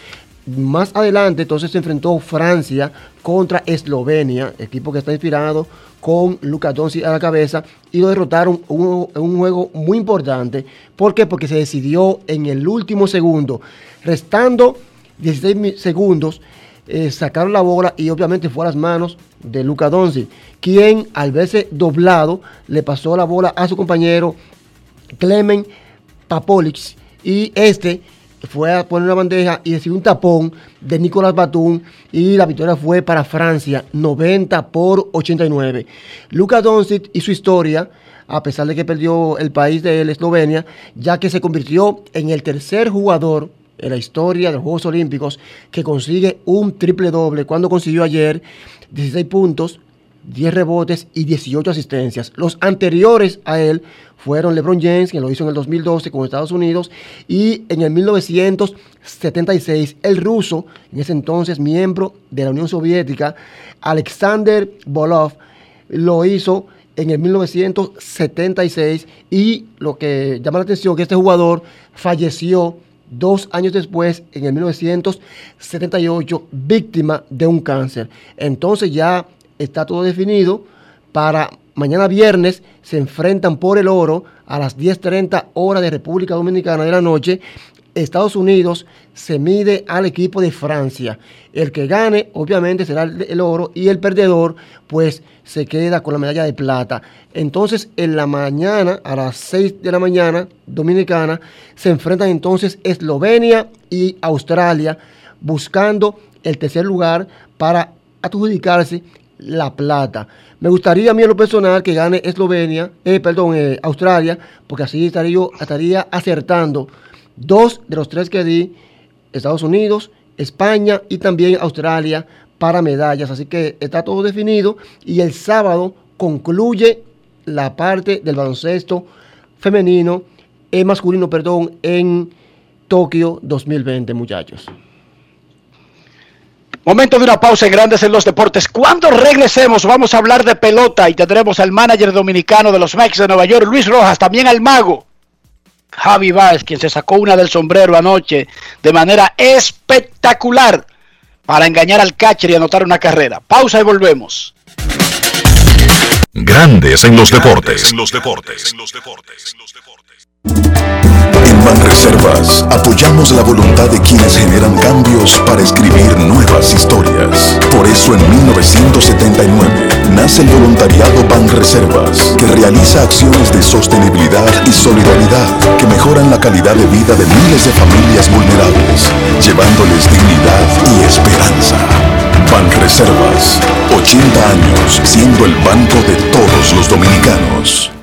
Más adelante, entonces se enfrentó Francia contra Eslovenia, equipo que está inspirado con Lucas Doncic a la cabeza y lo derrotaron en un, juego muy importante. ¿Por qué? Porque se decidió en el último segundo, restando 16 mi- segundos, eh, sacaron la bola y obviamente fue a las manos de Luka Doncic, quien al verse doblado le pasó la bola a su compañero Clemen Papolic y este fue a poner una bandeja y recibió un tapón de Nicolás Batum y la victoria fue para Francia 90 por 89. Luka Doncic y su historia a pesar de que perdió el país de Eslovenia, ya que se convirtió en el tercer jugador en la historia de los Juegos Olímpicos que consigue un triple doble cuando consiguió ayer 16 puntos, 10 rebotes y 18 asistencias. Los anteriores a él fueron LeBron James, que lo hizo en el 2012 con Estados Unidos, y en el 1976 el ruso, en ese entonces miembro de la Unión Soviética, Alexander Bolov, lo hizo en el 1976 y lo que llama la atención es que este jugador falleció dos años después, en el 1978, víctima de un cáncer. Entonces ya está todo definido para mañana viernes se enfrentan por el oro a las 10.30 horas de República Dominicana de la noche. Estados Unidos se mide al equipo de Francia. El que gane, obviamente, será el, oro y el perdedor, pues se queda con la medalla de plata. Entonces, en la mañana, a las 6 de la mañana, dominicana, se enfrentan entonces Eslovenia y Australia, buscando el tercer lugar para adjudicarse la plata. Me gustaría a mí en lo personal que gane Eslovenia, eh, perdón, eh, Australia, porque así estaría, yo, estaría acertando dos de los tres que di, Estados Unidos, España y también Australia para medallas. Así que está todo definido y el sábado concluye la parte del baloncesto femenino, eh, masculino, perdón, en Tokio 2020, muchachos. Momento de una pausa en Grandes en los Deportes. Cuando regresemos vamos a hablar de pelota y tendremos al manager dominicano de los Mex de Nueva York, Luis Rojas, también al mago Javi Báez, quien se sacó una del sombrero anoche de manera espectacular para engañar al catcher y anotar una carrera. Pausa y volvemos. Grandes en los deportes. En los deportes. En los deportes. En Banreservas apoyamos la voluntad de quienes generan cambios para escribir nuevas historias. Por eso en 1979 nace el voluntariado Banreservas, que realiza acciones de sostenibilidad y solidaridad que mejoran la calidad de vida de miles de familias vulnerables, llevándoles dignidad y esperanza. Banreservas, 80 años siendo el banco de todos los dominicanos.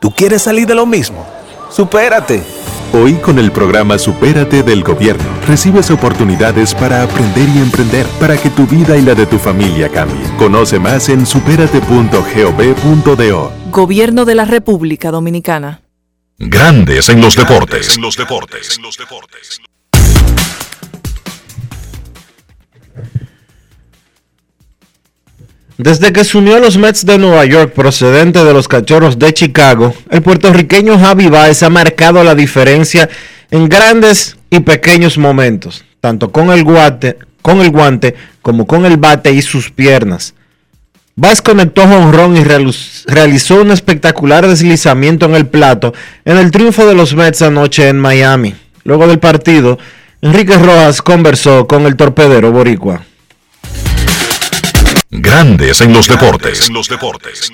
¿Tú quieres salir de lo mismo? ¡Supérate! Hoy con el programa Supérate del Gobierno recibes oportunidades para aprender y emprender para que tu vida y la de tu familia cambie. Conoce más en superate.gov.do. Gobierno de la República Dominicana. Grandes en los deportes. En los deportes. En los deportes. Desde que se unió a los Mets de Nueva York procedente de los Cachorros de Chicago, el puertorriqueño Javi Baez ha marcado la diferencia en grandes y pequeños momentos, tanto con el guante, con el guante como con el bate y sus piernas. Baez conectó a honrón y realizó un espectacular deslizamiento en el plato en el triunfo de los Mets anoche en Miami. Luego del partido, Enrique Rojas conversó con el torpedero boricua. Grandes en los deportes. En los deportes.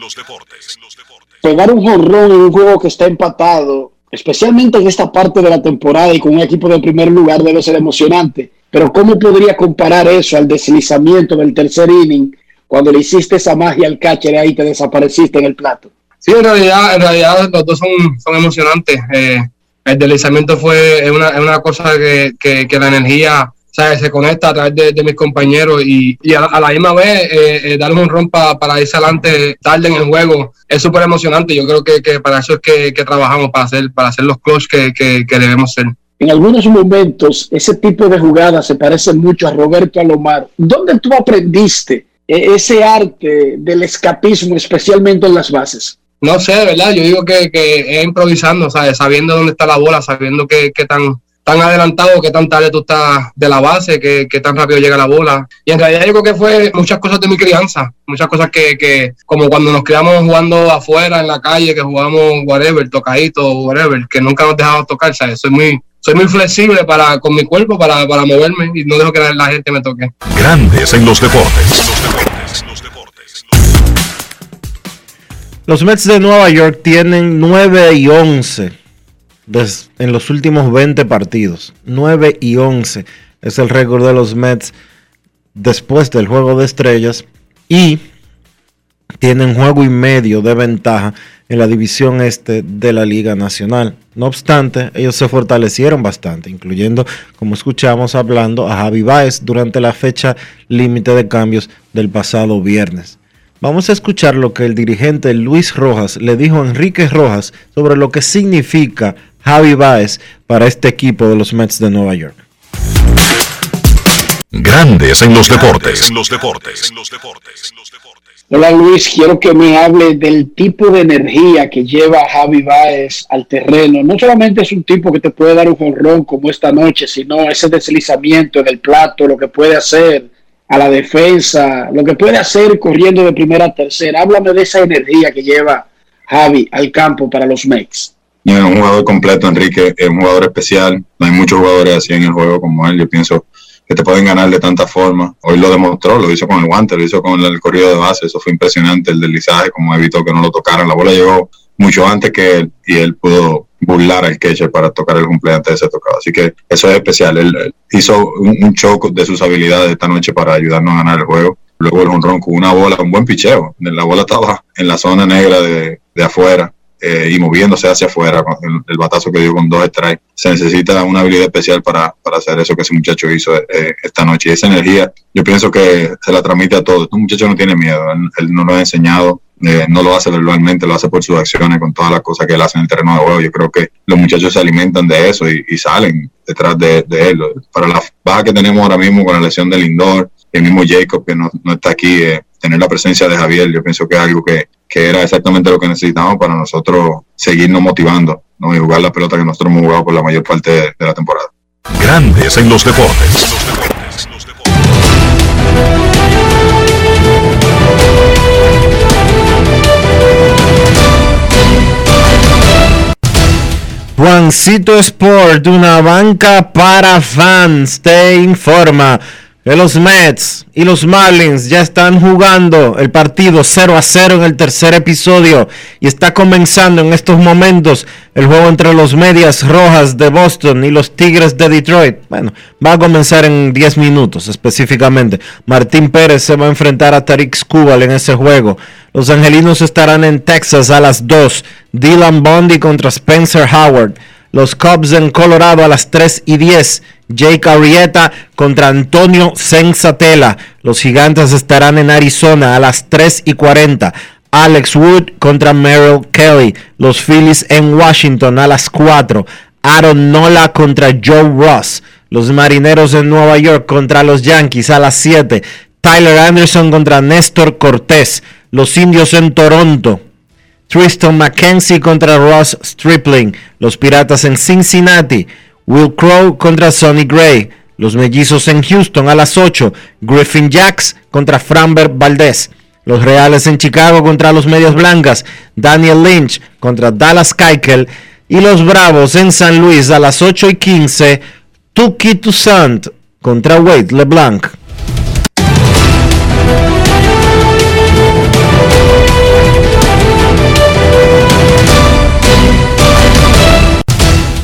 Pegar un jorrón en un juego que está empatado, especialmente en esta parte de la temporada y con un equipo de primer lugar, debe ser emocionante. Pero ¿cómo podría comparar eso al deslizamiento del tercer inning cuando le hiciste esa magia al catcher y ahí te desapareciste en el plato? Sí, en realidad, en realidad los dos son, son emocionantes. Eh, el deslizamiento fue una, cosa que, que, que la energía ¿sabes? se conecta a través de, de mis compañeros y, y a, la, a, la, misma vez eh, eh, darle un rompa para irse adelante tarde en el juego es súper emocionante. Yo creo que, que, para eso es que, que, trabajamos, para hacer, para hacer los clutch que, que debemos ser. En algunos momentos ese tipo de jugadas se parece mucho a Roberto Alomar. ¿Dónde tú aprendiste ese arte del escapismo, especialmente en las bases? No sé, verdad, yo digo que, es improvisando, ¿sabes? sabiendo dónde está la bola, sabiendo qué tan tan adelantado, qué tan tarde tú estás de la base, qué, qué, tan rápido llega la bola. Y en realidad yo creo que fue muchas cosas de mi crianza, muchas cosas que, que como cuando nos criamos jugando afuera, en la calle, que jugamos whatever, tocadito, whatever, que nunca nos dejamos tocar, ¿sabes? Soy muy, soy muy flexible para, con mi cuerpo para, para moverme y no dejo que la, la gente me toque. Grandes en los deportes. Los deportes, los deportes. Los Mets de Nueva York tienen 9 y 11 en los últimos 20 partidos. 9 y 11 es el récord de los Mets después del juego de estrellas. Y tienen juego y medio de ventaja en la división este de la Liga Nacional. No obstante, ellos se fortalecieron bastante, incluyendo, como escuchamos hablando, a Javi Baez durante la fecha límite de cambios del pasado viernes. Vamos a escuchar lo que el dirigente Luis Rojas le dijo a Enrique Rojas sobre lo que significa Javi Baez para este equipo de los Mets de Nueva York. Grandes en los deportes. En los deportes. En los deportes. Hola Luis, quiero que me hable del tipo de energía que lleva Javi Baez al terreno. No solamente es un tipo que te puede dar un jonrón como esta noche, sino ese deslizamiento en el plato, lo que puede hacer a la defensa, lo que puede hacer corriendo de primera a tercera. Háblame de esa energía que lleva Javi al campo para los Mets. Es un jugador completo, Enrique, es un jugador especial. No hay muchos jugadores así en el juego como él. Yo pienso que te pueden ganar de tanta forma. Hoy lo demostró, lo hizo con el guante, lo hizo con el corrido de base. Eso fue impresionante, el deslizaje, como evitó que no lo tocaran. La bola llegó mucho antes que él y él pudo burlar al catcher para tocar el cumpleaños de ese tocado. Así que eso es especial. Él, él hizo un, un choque de sus habilidades esta noche para ayudarnos a ganar el juego. Luego el honrón con una bola, un buen picheo. La bola estaba en la zona negra de, de afuera eh, y moviéndose hacia afuera, el, el, batazo que dio con dos strikes. Se necesita una habilidad especial para, para hacer eso que ese muchacho hizo eh, esta noche. Y esa energía, yo pienso que se la transmite a todos. Este muchacho no tiene miedo, él, él nos lo ha enseñado eh, no lo hace verbalmente, lo hace por sus acciones, con todas las cosas que él hace en el terreno de juego. Yo creo que los muchachos se alimentan de eso y, y salen detrás de, de, él. Para la baja que tenemos ahora mismo con la lesión del Lindor, el mismo Jacob que no, no está aquí, eh, tener la presencia de Javier, yo pienso que es algo que, que era exactamente lo que necesitamos para nosotros seguirnos motivando ¿no? y jugar la pelota que nosotros hemos jugado por la mayor parte de, de la temporada. Grandes en los deportes. Juancito Sport, una banca para fans, te informa los Mets y los Marlins ya están jugando el partido 0 a 0 en el tercer episodio y está comenzando en estos momentos el juego entre los Medias Rojas de Boston y los Tigres de Detroit. Bueno, va a comenzar en 10 minutos específicamente. Martín Pérez se va a enfrentar a Tarik Skubal en ese juego. Los Angelinos estarán en Texas a las 2. Dylan Bondi contra Spencer Howard. Los Cubs en Colorado a las 3 y 10. Jake Arrieta contra Antonio Sensatela. Los Gigantes estarán en Arizona a las 3 y 40. Alex Wood contra Merrill Kelly. Los Phillies en Washington a las 4. Aaron Nola contra Joe Ross. Los Marineros en Nueva York contra los Yankees a las 7. Tyler Anderson contra Néstor Cortés. Los Indios en Toronto. Tristan McKenzie contra Ross Stripling. Los Piratas en Cincinnati. Will Crow contra Sonny Gray. Los Mellizos en Houston a las 8. Griffin Jacks contra Framber Valdez. Los Reales en Chicago contra los Medias Blancas. Daniel Lynch contra Dallas Keuchel. Y los Bravos en San Luis a las 8 y 15. Tuki Toussaint contra Wade LeBlanc.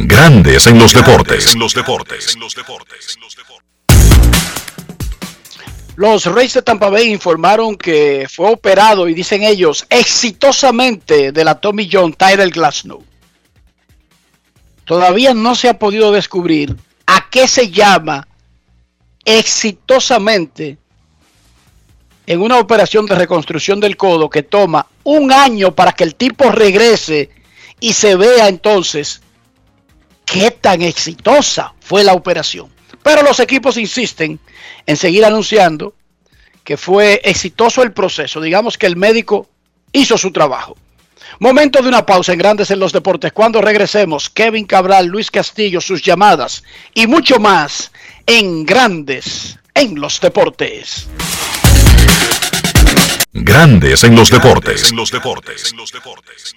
Grandes en los deportes. En los deportes. Los Reyes de Tampa Bay informaron que fue operado, y dicen ellos, exitosamente de la Tommy John Tyrell Glasnow. Todavía no se ha podido descubrir a qué se llama exitosamente en una operación de reconstrucción del codo que toma un año para que el tipo regrese y se vea entonces qué tan exitosa fue la operación. Pero los equipos insisten en seguir anunciando que fue exitoso el proceso. Digamos que el médico hizo su trabajo. Momento de una pausa en Grandes en los Deportes. Cuando regresemos, Kevin Cabral, Luis Castillo, sus llamadas y mucho más en Grandes en los Deportes. Grandes en los deportes. En los deportes. En los deportes.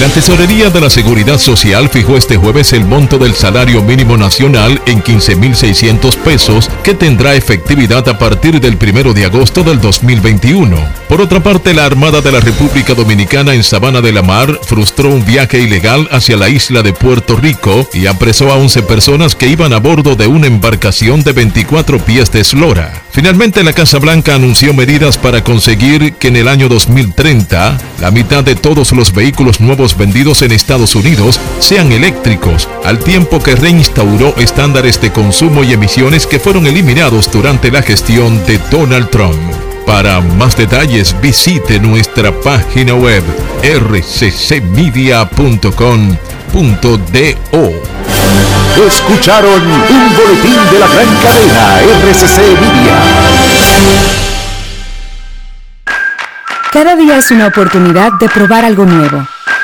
La Tesorería de la Seguridad Social fijó este jueves el monto del salario mínimo nacional en 15.600 pesos que tendrá efectividad a partir del 1 de agosto del 2021. Por otra parte, la Armada de la República Dominicana en Sabana de la Mar frustró un viaje ilegal hacia la isla de Puerto Rico y apresó a 11 personas que iban a bordo de una embarcación de 24 pies de eslora. Finalmente, la Casa Blanca anunció medidas para conseguir que en el año 2030 la mitad de todos los vehículos nuevos vendidos en Estados Unidos sean eléctricos, al tiempo que reinstauró estándares de consumo y emisiones que fueron eliminados durante la gestión de Donald Trump. Para más detalles visite nuestra página web rccmedia.com.do. Escucharon un boletín de la gran cadena RCC Media. Cada día es una oportunidad de probar algo nuevo.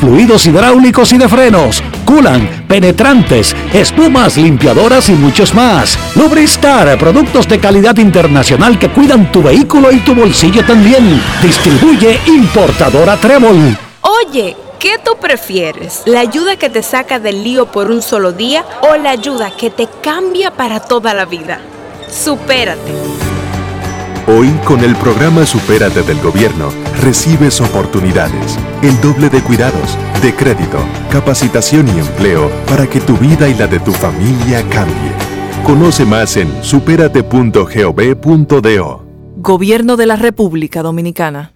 fluidos hidráulicos y de frenos, culan, penetrantes, espumas, limpiadoras y muchos más. Lubristar, productos de calidad internacional que cuidan tu vehículo y tu bolsillo también. Distribuye importadora Trébol. Oye, ¿qué tú prefieres? ¿La ayuda que te saca del lío por un solo día o la ayuda que te cambia para toda la vida? Supérate. Hoy, con el programa Supérate del Gobierno, recibes oportunidades, el doble de cuidados, de crédito, capacitación y empleo para que tu vida y la de tu familia cambie. Conoce más en superate.gov.do. Gobierno de la República Dominicana.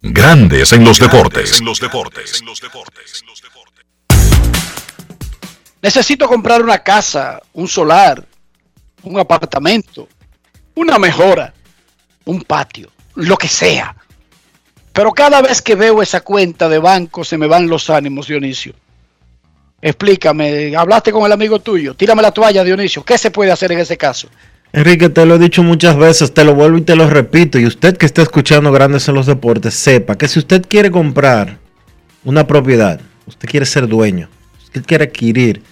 Grandes en los deportes. Necesito comprar una casa, un solar, un apartamento, una mejora, un patio, lo que sea. Pero cada vez que veo esa cuenta de banco se me van los ánimos, Dionisio. Explícame, hablaste con el amigo tuyo, tírame la toalla, Dionisio. ¿Qué se puede hacer en ese caso? Enrique, te lo he dicho muchas veces, te lo vuelvo y te lo repito, y usted que está escuchando Grandes en los Deportes, sepa que si usted quiere comprar una propiedad, usted quiere ser dueño, usted quiere adquirir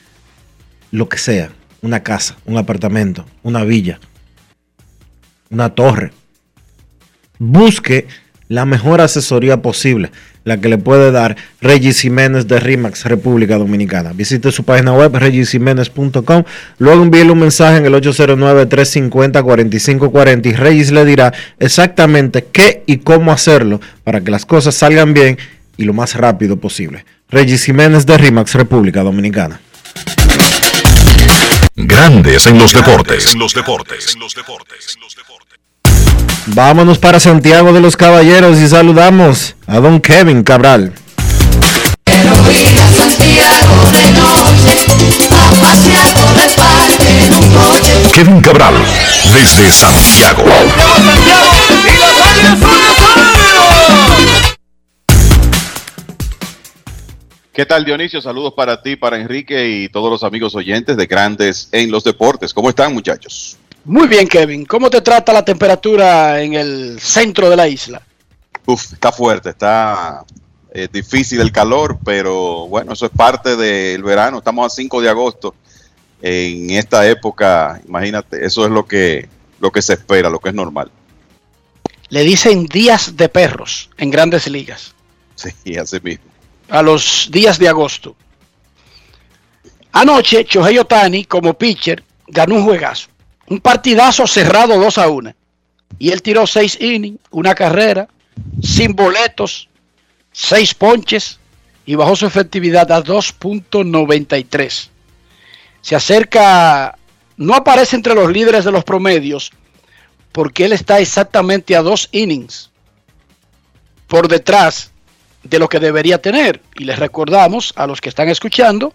lo que sea, una casa, un apartamento, una villa, una torre, busque la mejor asesoría posible, la que le puede dar Regis Jiménez de RIMAX República Dominicana. Visite su página web regisjiménez.com, luego envíele un mensaje en el 809-350-4540 y Regis le dirá exactamente qué y cómo hacerlo para que las cosas salgan bien y lo más rápido posible. Regis Jiménez de RIMAX República Dominicana. Grandes en los deportes. En los deportes. Vámonos para Santiago de los Caballeros y saludamos a don Kevin Cabral. Kevin Cabral, desde Santiago. ¿Qué tal Dionisio? Saludos para ti, para Enrique y todos los amigos oyentes de Grandes en los Deportes. ¿Cómo están muchachos? Muy bien, Kevin. ¿Cómo te trata la temperatura en el centro de la isla? Uf, está fuerte, está eh, difícil el calor, pero bueno, eso es parte del verano. Estamos a 5 de agosto. En esta época, imagínate, eso es lo que, lo que se espera, lo que es normal. Le dicen días de perros en grandes ligas. Sí, así mismo. A los días de agosto. Anoche, Shohei Otani, como pitcher, ganó un juegazo. Un partidazo cerrado 2 a 1. Y él tiró 6 innings, una carrera, sin boletos, 6 ponches y bajó su efectividad a 2.93. Se acerca, no aparece entre los líderes de los promedios, porque él está exactamente a 2 innings por detrás de lo que debería tener. Y les recordamos a los que están escuchando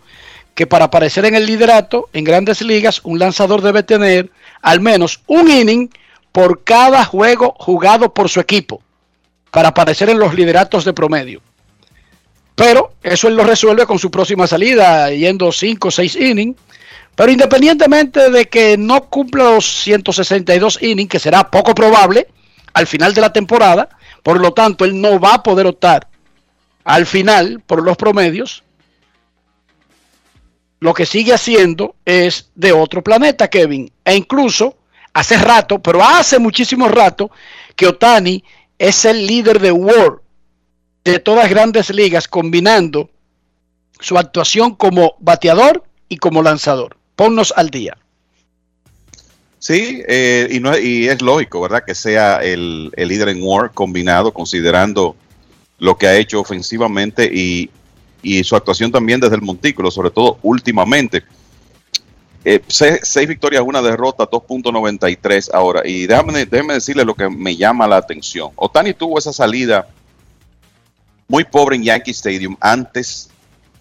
que para aparecer en el liderato en grandes ligas, un lanzador debe tener al menos un inning por cada juego jugado por su equipo para aparecer en los lideratos de promedio. Pero eso él lo resuelve con su próxima salida, yendo 5 o 6 innings. Pero independientemente de que no cumpla los 162 innings, que será poco probable al final de la temporada, por lo tanto él no va a poder optar al final por los promedios, lo que sigue haciendo es de otro planeta, Kevin. E incluso hace rato, pero hace muchísimo rato, que Otani es el líder de World de todas grandes ligas, combinando su actuación como bateador y como lanzador. Ponnos al día. Sí, eh, y, no, y es lógico, ¿verdad? Que sea el, el líder en War combinado, considerando lo que ha hecho ofensivamente y, y su actuación también desde el montículo, sobre todo últimamente. Eh, seis, victorias, una derrota, 2.93 ahora. Y déjame, déjame decirle lo que me llama la atención. Otani tuvo esa salida muy pobre en Yankee Stadium antes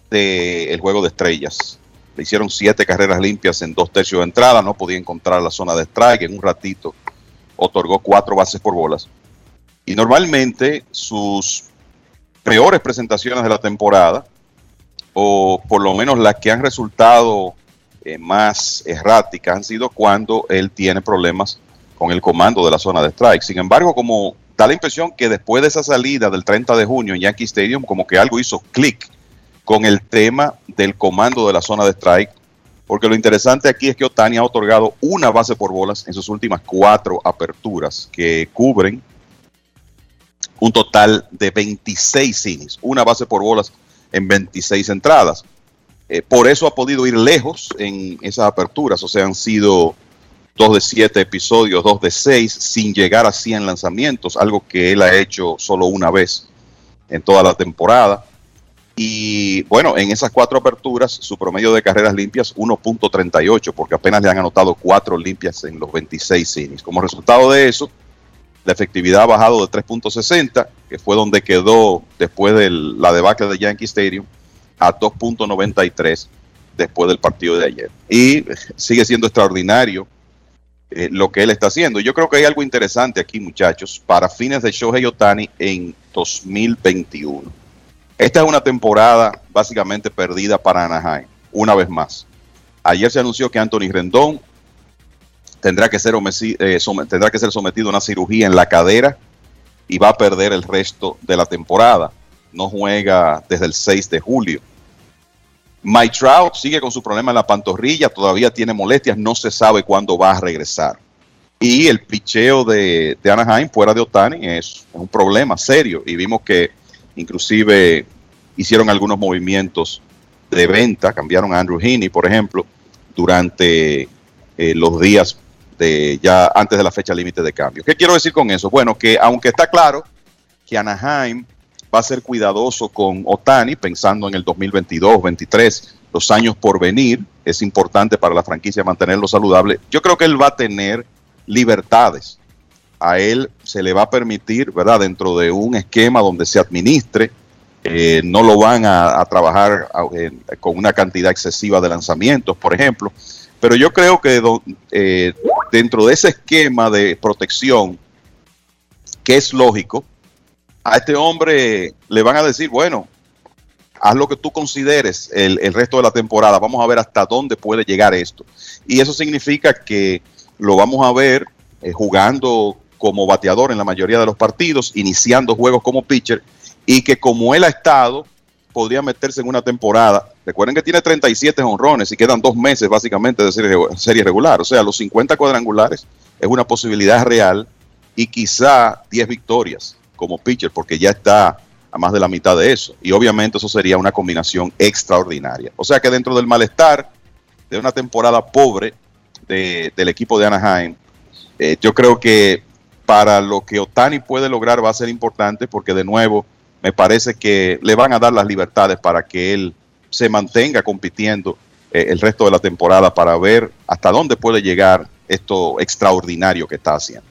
del juego de estrellas. Le hicieron siete carreras limpias en dos tercios de entrada, no podía encontrar la zona de strike. En un ratito otorgó cuatro bases por bolas. Y normalmente sus peores presentaciones de la temporada, o por lo menos las que han resultado eh, más erráticas, han sido cuando él tiene problemas con el comando de la zona de strike. Sin embargo, como da la impresión que después de esa salida del 30 de junio en Yankee Stadium, como que algo hizo clic con el tema del comando de la zona de strike. Porque lo interesante aquí es que Otani ha otorgado una base por bolas en sus últimas cuatro aperturas que cubren un total de 26 innings, una base por bolas en 26 entradas. Eh, por eso ha podido ir lejos en esas aperturas, o sea, han sido dos de siete episodios, dos de seis, sin llegar a 100 lanzamientos, algo que él ha hecho solo una vez en toda la temporada. Y bueno, en esas cuatro aperturas, su promedio de carreras limpias 1.38, porque apenas le han anotado cuatro limpias en los 26 innings. Como resultado de eso, la efectividad ha bajado de 3.60, que fue donde quedó después de la debacle de Yankee Stadium, a 2.93 después del partido de ayer. Y sigue siendo extraordinario eh, lo que él está haciendo. Yo creo que hay algo interesante aquí, muchachos, para fines de Shohei Otani en 2021. Esta es una temporada básicamente perdida para Anaheim, una vez más. Ayer se anunció que Anthony Rendón tendrá que ser, eh, tendrá que ser sometido a una cirugía en la cadera y va a perder el resto de la temporada. No juega desde el 6 de julio. Mike Trout sigue con su problema en la pantorrilla, todavía tiene molestias, no se sabe cuándo va a regresar. Y el picheo de, Anaheim fuera de Otani es un problema serio y vimos que inclusive hicieron algunos movimientos de venta, cambiaron a Andrew Heaney, por ejemplo, durante eh, los días de ya antes de la fecha límite de cambio. ¿Qué quiero decir con eso? Bueno, que aunque está claro que Anaheim va a ser cuidadoso con Otani, pensando en el 2022, 23, los años por venir, es importante para la franquicia mantenerlo saludable. Yo creo que él va a tener libertades. A él se le va a permitir, ¿verdad? Dentro de un esquema donde se administre, eh, no lo van a, trabajar con una cantidad excesiva de lanzamientos, por ejemplo. Pero yo creo que eh, dentro de ese esquema de protección, que es lógico, a este hombre le van a decir, bueno, haz lo que tú consideres el, resto de la temporada, vamos a ver hasta dónde puede llegar esto. Y eso significa que lo vamos a ver eh, jugando como bateador en la mayoría de los partidos, iniciando juegos como pitcher, y que como él ha estado, podría meterse en una temporada. Recuerden que tiene 37 honrones y quedan dos meses básicamente de serie, regular. O sea, los 50 cuadrangulares es una posibilidad real y quizá 10 victorias como pitcher, porque ya está a más de la mitad de eso. Y obviamente eso sería una combinación extraordinaria. O sea que dentro del malestar de una temporada pobre del equipo de Anaheim, eh, yo creo que para lo que Otani puede lograr va a ser importante porque de nuevo me parece que le van a dar las libertades para que él se mantenga compitiendo eh, el resto de la temporada para ver hasta dónde puede llegar esto extraordinario que está haciendo.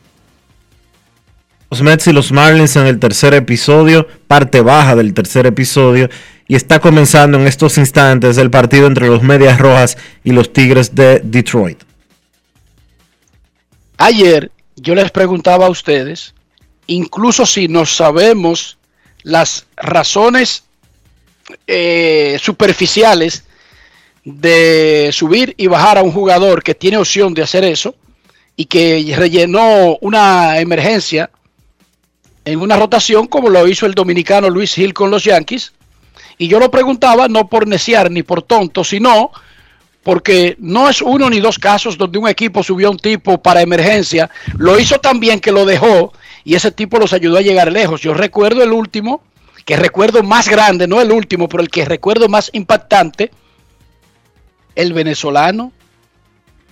Los Mets y los Marlins en el tercer episodio, parte baja del tercer episodio, y está comenzando en estos instantes el partido entre los Medias Rojas y los Tigres de Detroit. Ayer yo les preguntaba a ustedes, incluso si no sabemos las razones eh, superficiales de subir y bajar a un jugador que tiene opción de hacer eso y que rellenó una emergencia en una rotación como lo hizo el dominicano Luis Gil con los Yankees. Y yo lo preguntaba no por neciar ni por tonto, sino porque no es uno ni dos casos donde un equipo subió a un tipo para emergencia, lo hizo tan bien que lo dejó y ese tipo los ayudó a llegar lejos. Yo recuerdo el último, que recuerdo más grande, no el último, pero el que recuerdo más impactante, el venezolano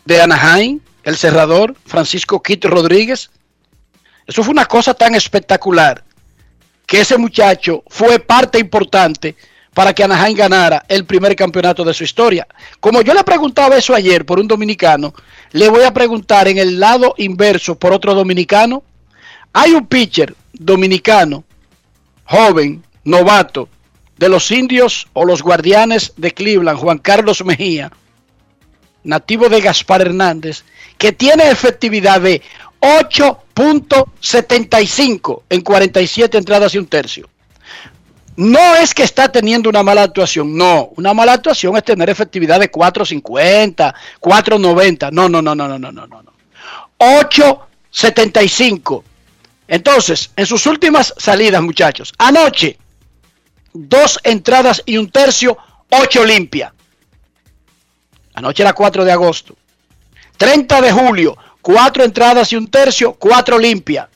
de Anaheim, el cerrador Francisco Quito Rodríguez, eso fue una cosa tan espectacular que ese muchacho fue parte importante para que Anaheim ganara el primer campeonato de su historia. Como yo le preguntaba eso ayer por un dominicano, le voy a preguntar en el lado inverso por otro dominicano. Hay un pitcher dominicano, joven, novato, de los indios o los guardianes de Cleveland, Juan Carlos Mejía, nativo de Gaspar Hernández, que tiene efectividad de 8.75 en 47 entradas y un tercio. No es que está teniendo una mala actuación, no. Una mala actuación es tener efectividad de 4.50, 4.90. No, no, no, no, no, no, no, no. 8.75. Entonces, en sus últimas salidas, muchachos, anoche, dos entradas y un tercio, ocho limpia. Anoche era 4 de agosto. 30 de julio, cuatro entradas y un tercio, cuatro limpia.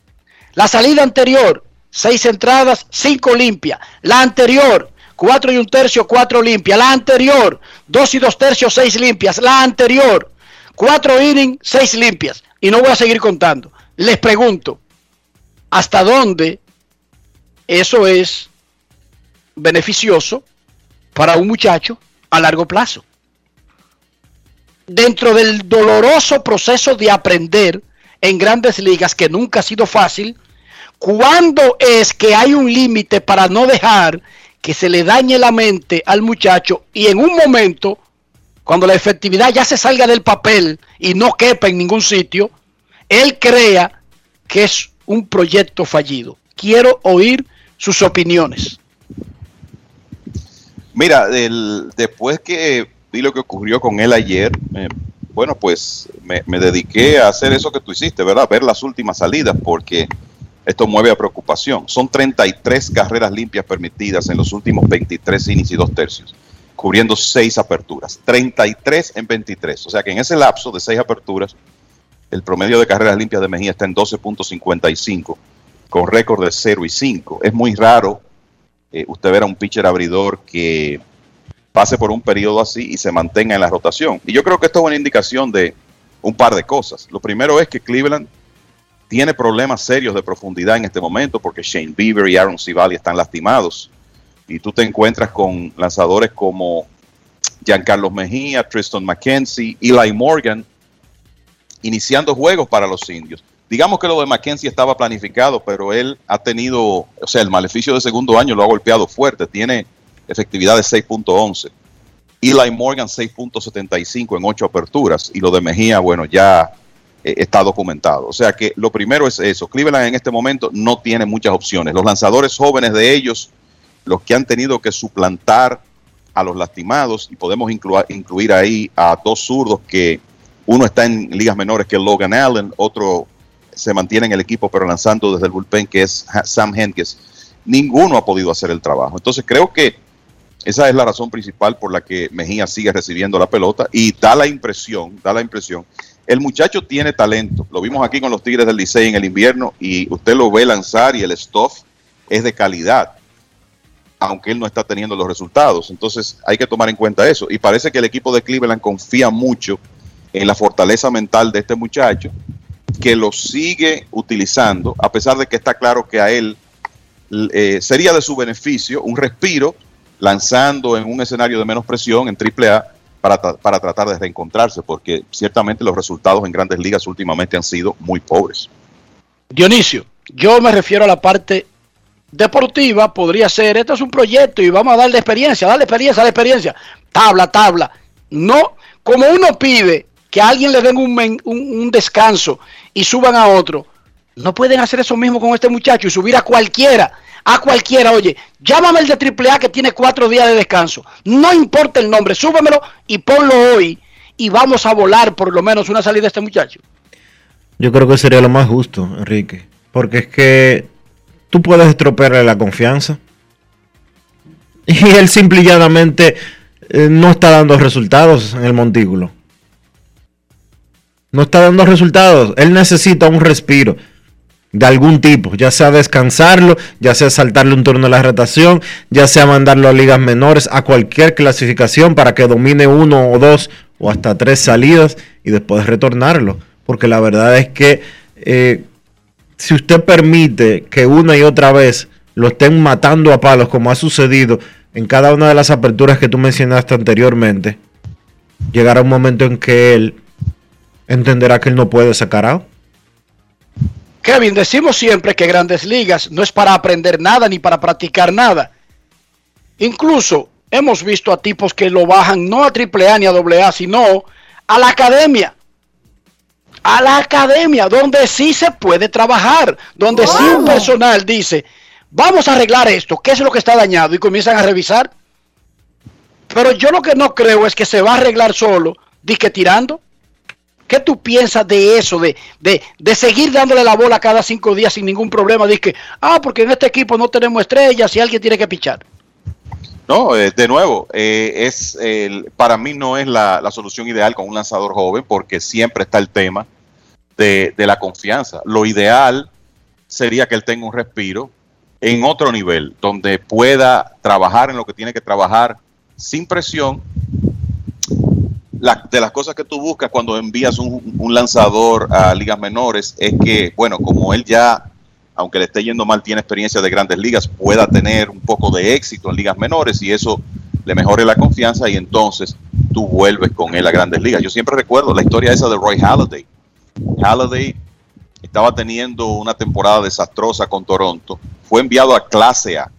La salida anterior, seis entradas, cinco limpia. La anterior, cuatro y un tercio, cuatro limpia. La anterior, dos y dos tercios, seis limpias. La anterior, cuatro innings, seis limpias. Y no voy a seguir contando. Les pregunto, ¿hasta dónde eso es beneficioso para un muchacho a largo plazo? dentro del doloroso proceso de aprender en grandes ligas, que nunca ha sido fácil, ¿cuándo es que hay un límite para no dejar que se le dañe la mente al muchacho y en un momento, cuando la efectividad ya se salga del papel y no quepa en ningún sitio, él crea que es un proyecto fallido? Quiero oír sus opiniones. Mira, después que vi lo que ocurrió con él ayer, eh, bueno, pues me, dediqué a hacer eso que tú hiciste, ¿verdad? Ver las últimas salidas, porque esto mueve a preocupación. Son 33 carreras limpias permitidas en los últimos 23 innings y dos tercios, cubriendo seis aperturas. 33 en 23. O sea que en ese lapso de seis aperturas, el promedio de carreras limpias de Mejía está en 12.55, con récord de 0 y 5. Es muy raro eh, usted ver a un pitcher abridor que pase por un periodo así y se mantenga en la rotación. Y yo creo que esto es una indicación de un par de cosas. Lo primero es que Cleveland tiene problemas serios de profundidad en este momento porque Shane Bieber y Aaron Civali están lastimados. Y tú te encuentras con lanzadores como Giancarlo Mejía, Tristan McKenzie, Eli Morgan, iniciando juegos para los indios. Digamos que lo de McKenzie estaba planificado, pero él ha tenido, o sea, el maleficio de segundo año lo ha golpeado fuerte. Tiene efectividad de 6.11. Eli Morgan 6.75 en 8 aperturas y lo de Mejía, bueno, ya eh, está documentado. O sea que lo primero es eso. Cleveland en este momento no tiene muchas opciones. Los lanzadores jóvenes de ellos, los que han tenido que suplantar a los lastimados, y podemos incluir ahí a dos zurdos que uno está en ligas menores que Logan Allen, otro se mantiene en el equipo pero lanzando desde el bullpen que es Sam Henkes. Ninguno ha podido hacer el trabajo. Entonces creo que esa es la razón principal por la que Mejía sigue recibiendo la pelota y da la impresión, da la impresión. El muchacho tiene talento. Lo vimos aquí con los Tigres del Licey en el invierno y usted lo ve lanzar y el stuff es de calidad, aunque él no está teniendo los resultados. Entonces hay que tomar en cuenta eso. Y parece que el equipo de Cleveland confía mucho en la fortaleza mental de este muchacho, que lo sigue utilizando, a pesar de que está claro que a él eh, sería de su beneficio un respiro lanzando en un escenario de menos presión en AAA para, para tratar de reencontrarse, porque ciertamente los resultados en grandes ligas últimamente han sido muy pobres. Dionisio, yo me refiero a la parte deportiva, podría ser, esto es un proyecto y vamos a darle experiencia, darle experiencia, darle experiencia, tabla, tabla. No, como uno pide que a alguien le den un, un, descanso y suban a otro, no pueden hacer eso mismo con este muchacho y subir a cualquiera a cualquiera, oye, llámame el de AAA que tiene cuatro días de descanso. No importa el nombre, súbemelo y ponlo hoy y vamos a volar por lo menos una salida de este muchacho. Yo creo que sería lo más justo, Enrique. Porque es que tú puedes estropearle la confianza. Y él simple y llanamente eh, no está dando resultados en el montículo. No está dando resultados. Él necesita un respiro de algún tipo, ya sea descansarlo, ya sea saltarle un turno de la rotación, ya sea mandarlo a ligas menores, a cualquier clasificación para que domine uno o dos o hasta tres salidas y después retornarlo. Porque la verdad es que eh, si usted permite que una y otra vez lo estén matando a palos como ha sucedido en cada una de las aperturas que tú mencionaste anteriormente, llegará un momento en que él entenderá que él no puede sacar out. Kevin, decimos siempre que grandes ligas no es para aprender nada ni para practicar nada. Incluso hemos visto a tipos que lo bajan no a AAA ni a AA, sino a la academia. A la academia, donde sí se puede trabajar, donde sí un personal dice, vamos a arreglar esto, ¿qué es lo que está dañado? Y comienzan a revisar. Pero yo lo que no creo es que se va a arreglar solo, que tirando. ¿Qué tú piensas de eso, de, de, de, seguir dándole la bola cada cinco días sin ningún problema? Dice que, ah, porque en este equipo no tenemos estrellas y alguien tiene que pichar. No, eh, de nuevo, eh, es para mí no es la, la, solución ideal con un lanzador joven porque siempre está el tema de, de la confianza. Lo ideal sería que él tenga un respiro en otro nivel, donde pueda trabajar en lo que tiene que trabajar sin presión la, de las cosas que tú buscas cuando envías un, un, lanzador a ligas menores es que, bueno, como él ya, aunque le esté yendo mal, tiene experiencia de grandes ligas, pueda tener un poco de éxito en ligas menores y eso le mejore la confianza y entonces tú vuelves con él a grandes ligas. Yo siempre recuerdo la historia esa de Roy Halladay. Halladay estaba teniendo una temporada desastrosa con Toronto, fue enviado a clase A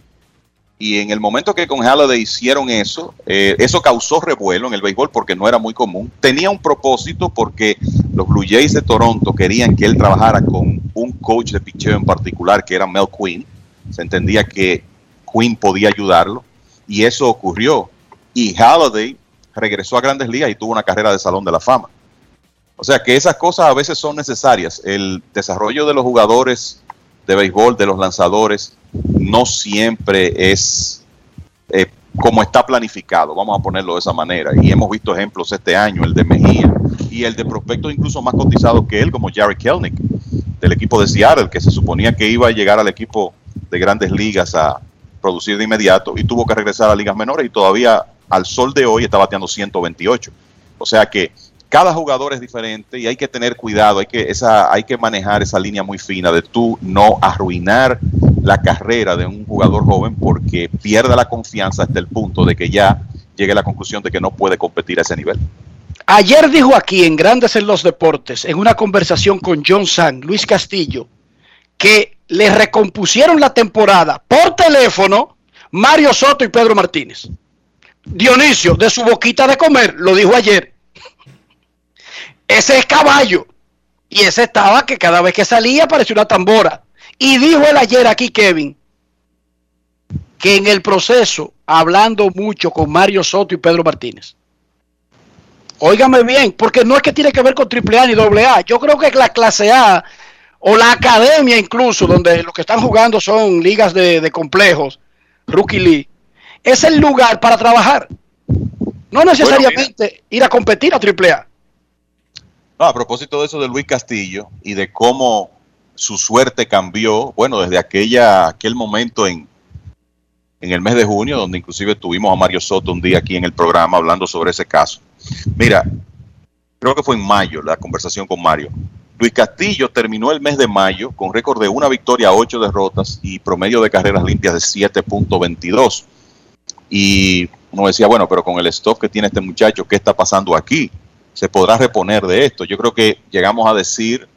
y en el momento que con Halladay hicieron eso, eh, eso causó revuelo en el béisbol porque no era muy común. Tenía un propósito porque los Blue Jays de Toronto querían que él trabajara con un coach de picheo en particular que era Mel Quinn. Se entendía que Quinn podía ayudarlo y eso ocurrió. Y Halladay regresó a Grandes Ligas y tuvo una carrera de Salón de la Fama. O sea que esas cosas a veces son necesarias. El desarrollo de los jugadores de béisbol, de los lanzadores, no siempre es eh, como está planificado, vamos a ponerlo de esa manera. Y hemos visto ejemplos este año, el de Mejía y el de prospectos incluso más cotizados que él, como Jerry Kelnick, del equipo de Seattle, que se suponía que iba a llegar al equipo de grandes ligas a producir de inmediato y tuvo que regresar a ligas menores y todavía al sol de hoy está bateando 128. O sea que cada jugador es diferente y hay que tener cuidado, hay que, esa, hay que manejar esa línea muy fina de tú no arruinar la carrera de un jugador joven porque pierda la confianza hasta el punto de que ya llegue a la conclusión de que no puede competir a ese nivel. Ayer dijo aquí en Grandes en los Deportes, en una conversación con John San, Luis Castillo, que le recompusieron la temporada por teléfono Mario Soto y Pedro Martínez. Dionisio, de su boquita de comer, lo dijo ayer. Ese es caballo. Y ese estaba que cada vez que salía parecía una tambora. Y dijo él ayer aquí, Kevin, que en el proceso, hablando mucho con Mario Soto y Pedro Martínez. Óigame bien, porque no es que tiene que ver con AAA ni AA. Yo creo que la clase A o la academia incluso, donde los que están jugando son ligas de, de complejos, Rookie League, es el lugar para trabajar. No necesariamente bueno, ir a competir a AAA. No, a propósito de eso de Luis Castillo y de cómo su suerte cambió, bueno, desde aquella, aquel momento en, en el mes de junio, donde inclusive tuvimos a Mario Soto un día aquí en el programa hablando sobre ese caso. Mira, creo que fue en mayo la conversación con Mario. Luis Castillo terminó el mes de mayo con récord de una victoria, ocho derrotas y promedio de carreras limpias de 7.22. Y uno decía, bueno, pero con el stock que tiene este muchacho, ¿qué está pasando aquí? ¿Se podrá reponer de esto? Yo creo que llegamos a decir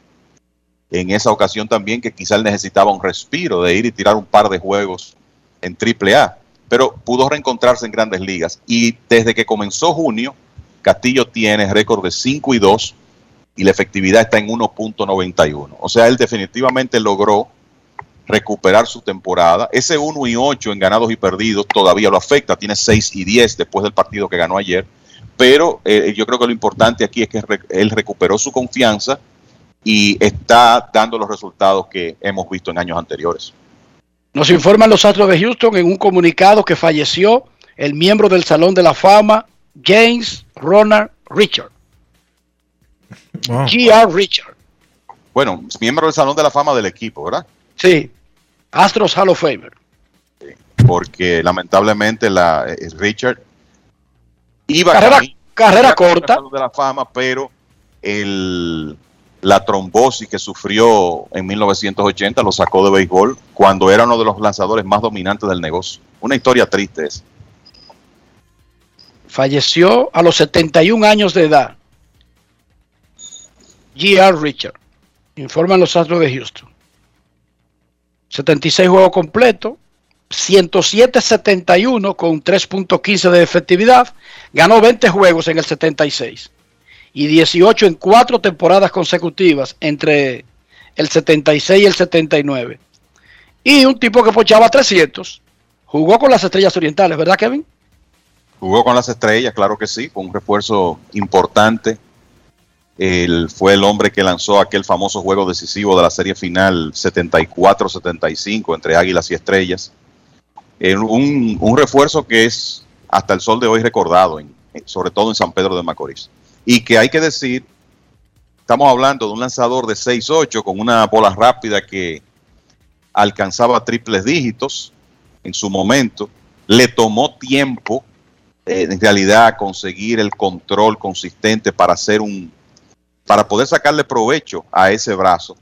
en esa ocasión también que quizá él necesitaba un respiro de ir y tirar un par de juegos en AAA, pero pudo reencontrarse en grandes ligas. Y desde que comenzó junio, Castillo tiene récord de 5 y 2 y la efectividad está en 1.91. O sea, él definitivamente logró recuperar su temporada. Ese 1 y 8 en ganados y perdidos todavía lo afecta. Tiene 6 y 10 después del partido que ganó ayer. Pero eh, yo creo que lo importante aquí es que él recuperó su confianza y está dando los resultados que hemos visto en años anteriores. Nos informan los Astros de Houston en un comunicado que falleció el miembro del Salón de la Fama, James Ronald Richard. Wow. G.R. Richard. Bueno, miembro del Salón de la Fama del equipo, ¿verdad? Sí, Astros Hall of Famer. Sí, porque lamentablemente la, eh, Richard iba carrera, a carrera corta. Salón de la Fama, pero el, la trombosis que sufrió en 1980 lo sacó de béisbol cuando era uno de los lanzadores más dominantes del negocio. Una historia triste es. Falleció a los 71 años de edad. G.R. Richard, informan los Astros de Houston. 76 juegos completos, 107-71 con 3.15 de efectividad. Ganó 20 juegos en el 76 y 18 en cuatro temporadas consecutivas entre el 76 y el 79. Y un tipo que pochaba 300, jugó con las Estrellas Orientales, ¿verdad, Kevin? Jugó con las Estrellas, claro que sí, con un refuerzo importante. Él fue el hombre que lanzó aquel famoso juego decisivo de la serie final 74-75 entre Águilas y Estrellas. Un, un, refuerzo que es hasta el sol de hoy recordado, en, sobre todo en San Pedro de Macorís. Y que hay que decir, estamos hablando de un lanzador de 6-8 con una bola rápida que alcanzaba triples dígitos en su momento. Le tomó tiempo, eh, en realidad, conseguir el control consistente para hacer un, para poder sacarle provecho a ese brazo.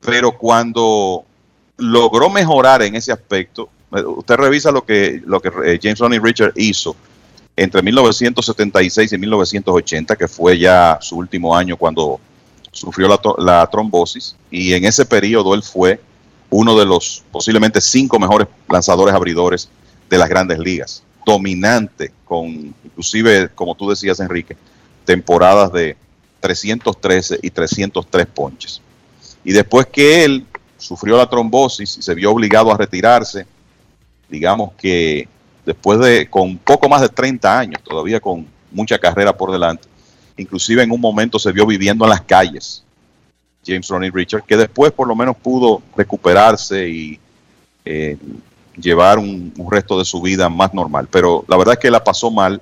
Pero cuando logró mejorar en ese aspecto, eh, usted revisa lo que, lo que eh, James Ronnie Richard hizo entre 1976 y 1980, que fue ya su último año cuando sufrió la, la, trombosis, y en ese periodo él fue uno de los posiblemente cinco mejores lanzadores abridores de las grandes ligas, dominante, con inclusive, como tú decías, Enrique, temporadas de 313 y 303 ponches. Y después que él sufrió la trombosis y se vio obligado a retirarse, digamos que después de, con poco más de 30 años, todavía con mucha carrera por delante, inclusive en un momento se vio viviendo en las calles, James Ronnie Richard, que después por lo menos pudo recuperarse y eh, llevar un, un, resto de su vida más normal. Pero la verdad es que la pasó mal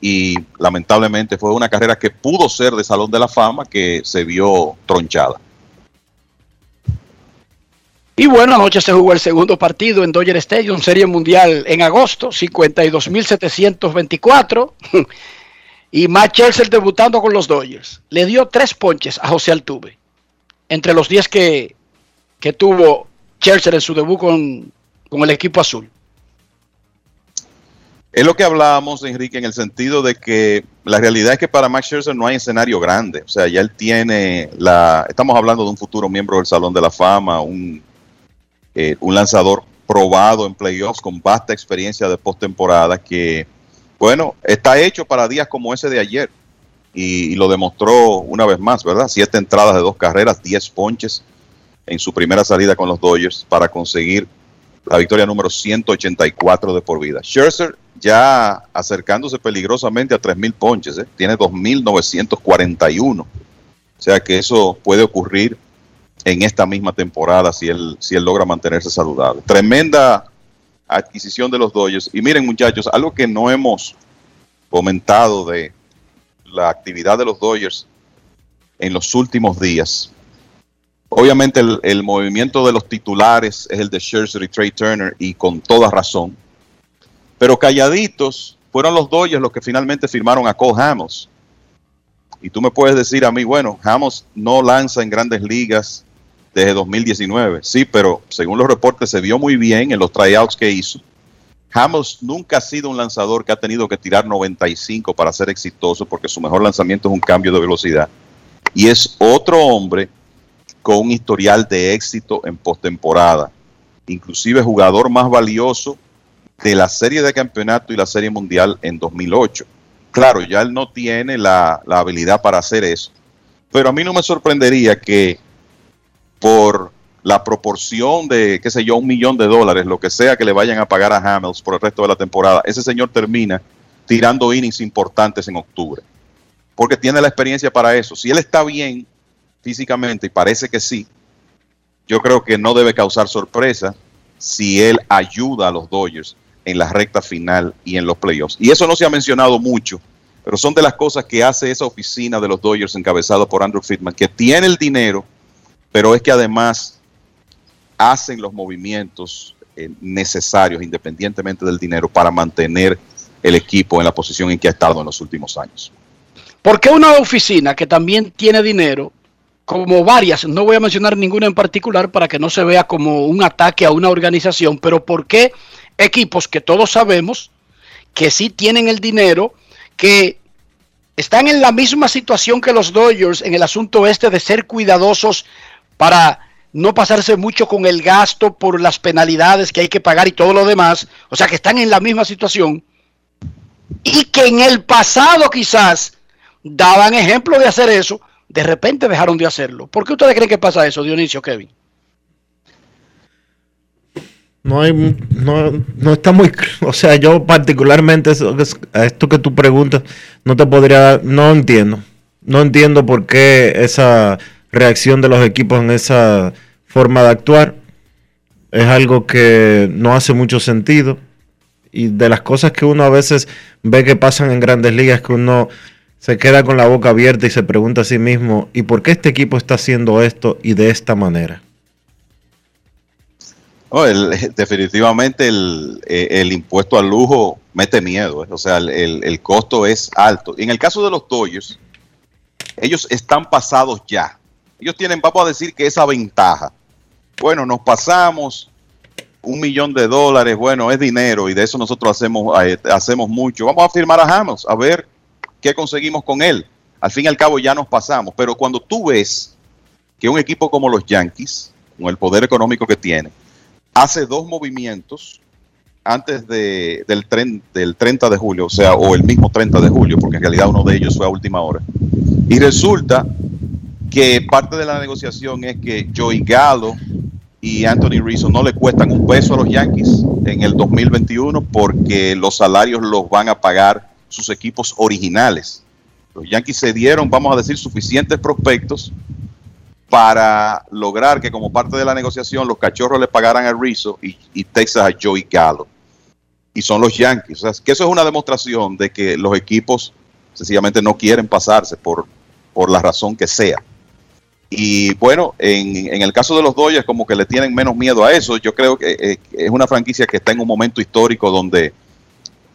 y lamentablemente fue una carrera que pudo ser de Salón de la Fama que se vio tronchada. Y bueno, anoche se jugó el segundo partido en Dodger Stadium, Serie Mundial en agosto, 52.724. y Matt Chelsea debutando con los Dodgers. Le dio tres ponches a José Altuve. Entre los 10 que, que tuvo Chelsea en su debut con, con el equipo azul. Es lo que hablábamos, Enrique, en el sentido de que la realidad es que para Max Scherzer no hay escenario grande. O sea, ya él tiene la. Estamos hablando de un futuro miembro del Salón de la Fama, un eh, un lanzador probado en playoffs con vasta experiencia de postemporada que, bueno, está hecho para días como ese de ayer y, lo demostró una vez más, ¿verdad? Siete entradas de dos carreras, diez ponches en su primera salida con los Dodgers para conseguir la victoria número 184 de por vida. Scherzer ya acercándose peligrosamente a 3.000 ponches, ¿eh? tiene 2.941. O sea que eso puede ocurrir en esta misma temporada si él, si él logra mantenerse saludable. Tremenda adquisición de los Dodgers. Y miren muchachos, algo que no hemos comentado de la actividad de los Dodgers en los últimos días. Obviamente el, movimiento de los titulares es el de Scherzer y Trey Turner y con toda razón. Pero calladitos fueron los Dodgers los que finalmente firmaron a Cole Hamels. Y tú me puedes decir a mí, bueno, Hamels no lanza en grandes ligas desde 2019. Sí, pero según los reportes se vio muy bien en los tryouts que hizo. Hamels nunca ha sido un lanzador que ha tenido que tirar 95 para ser exitoso porque su mejor lanzamiento es un cambio de velocidad. Y es otro hombre con un historial de éxito en postemporada. Inclusive jugador más valioso de la serie de campeonato y la serie mundial en 2008. Claro, ya él no tiene la, la habilidad para hacer eso. Pero a mí no me sorprendería que por la proporción de, qué sé yo, un millón de dólares, lo que sea que le vayan a pagar a Hamels por el resto de la temporada, ese señor termina tirando innings importantes en octubre. Porque tiene la experiencia para eso. Si él está bien físicamente, y parece que sí, yo creo que no debe causar sorpresa si él ayuda a los Dodgers en la recta final y en los playoffs. Y eso no se ha mencionado mucho, pero son de las cosas que hace esa oficina de los Dodgers encabezado por Andrew Friedman, que tiene el dinero pero es que además hacen los movimientos eh, necesarios, independientemente del dinero, para mantener el equipo en la posición en que ha estado en los últimos años. ¿Por qué una oficina que también tiene dinero como varias, no voy a mencionar ninguna en particular para que no se vea como un ataque a una organización, pero ¿por qué equipos que todos sabemos que sí tienen el dinero, que están en la misma situación que los Dodgers en el asunto este de ser cuidadosos para no pasarse mucho con el gasto por las penalidades que hay que pagar y todo lo demás, o sea que están en la misma situación y que en el pasado quizás daban ejemplo de hacer eso, de repente dejaron de hacerlo. ¿Por qué ustedes creen que pasa eso, Dionisio, Kevin? No hay, no, no está muy, o sea, yo particularmente a esto que tú preguntas no te podría, no entiendo, no entiendo por qué esa reacción de los equipos en esa forma de actuar es algo que no hace mucho sentido y de las cosas que uno a veces ve que pasan en grandes ligas que uno se queda con la boca abierta y se pregunta a sí mismo, ¿y por qué este equipo está haciendo esto y de esta manera? Definitivamente eh, el, impuesto al lujo mete miedo, eh. o sea, el, costo es alto. en el caso de los Dodgers, ellos están pasados ya. Ellos tienen, vamos a decir que esa ventaja. Bueno, nos pasamos un millón de dólares, bueno, es dinero y de eso nosotros hacemos, eh, hacemos mucho. Vamos a firmar a Ramos, a ver qué conseguimos con él. Al fin y al cabo ya nos pasamos, pero cuando tú ves que un equipo como los Yankees, con el poder económico que tiene, hace dos movimientos antes de, del, del 30 de julio, o sea, o el mismo 30 de julio, porque en realidad uno de ellos fue a última hora. Y resulta que parte de la negociación es que Joey Gallo y Anthony Rizzo no le cuestan un peso a los Yankees en el 2021 porque los salarios los van a pagar sus equipos originales. Los Yankees se dieron, vamos a decir, suficientes prospectos para lograr que como parte de la negociación los cachorros le pagaran a Rizzo y, Texas a Joey Gallo. Y son los Yankees. O sea, que eso es una demostración de que los equipos sencillamente no quieren pasarse por, por la razón que sea. Y bueno, en, en, el caso de los Dodgers como que le tienen menos miedo a eso. Yo creo que eh, es una franquicia que está en un momento histórico donde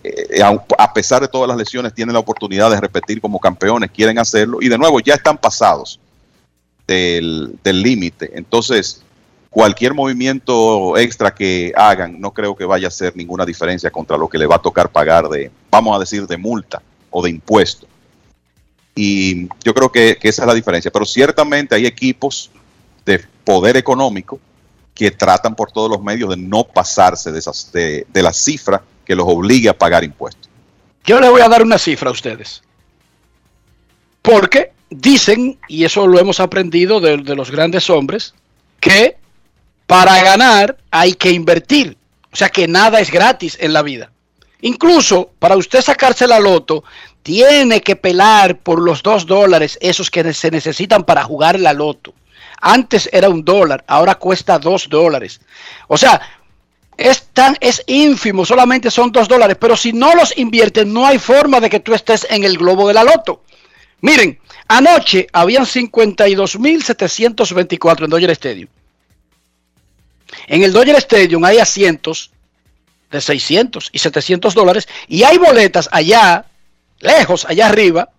eh, a pesar de todas las lesiones tienen la oportunidad de repetir como campeones, quieren hacerlo. Y de nuevo, ya están pasados del límite. Entonces, cualquier movimiento extra que hagan, no creo que vaya a hacer ninguna diferencia contra lo que le va a tocar pagar de, vamos a decir, de multa o de impuesto. Y yo creo que, esa es la diferencia. Pero ciertamente hay equipos de poder económico que tratan por todos los medios de no pasarse de, esas, de, de la cifra que los obligue a pagar impuestos. Yo le voy a dar una cifra a ustedes. Porque dicen, y eso lo hemos aprendido de, los grandes hombres, que para ganar hay que invertir. O sea que nada es gratis en la vida. Incluso para usted sacarse la loto, tiene que pelar por los dos dólares, esos que se necesitan para jugar la loto. Antes era un dólar, ahora cuesta dos dólares. O sea, es tan, es ínfimo, solamente son dos dólares, pero si no los inviertes, no hay forma de que tú estés en el globo de la loto. Miren, Anoche habían 52.724 en Dodger Stadium. En el Dodger Stadium hay asientos de 600 y 700 dólares y hay boletas allá, lejos, allá arriba,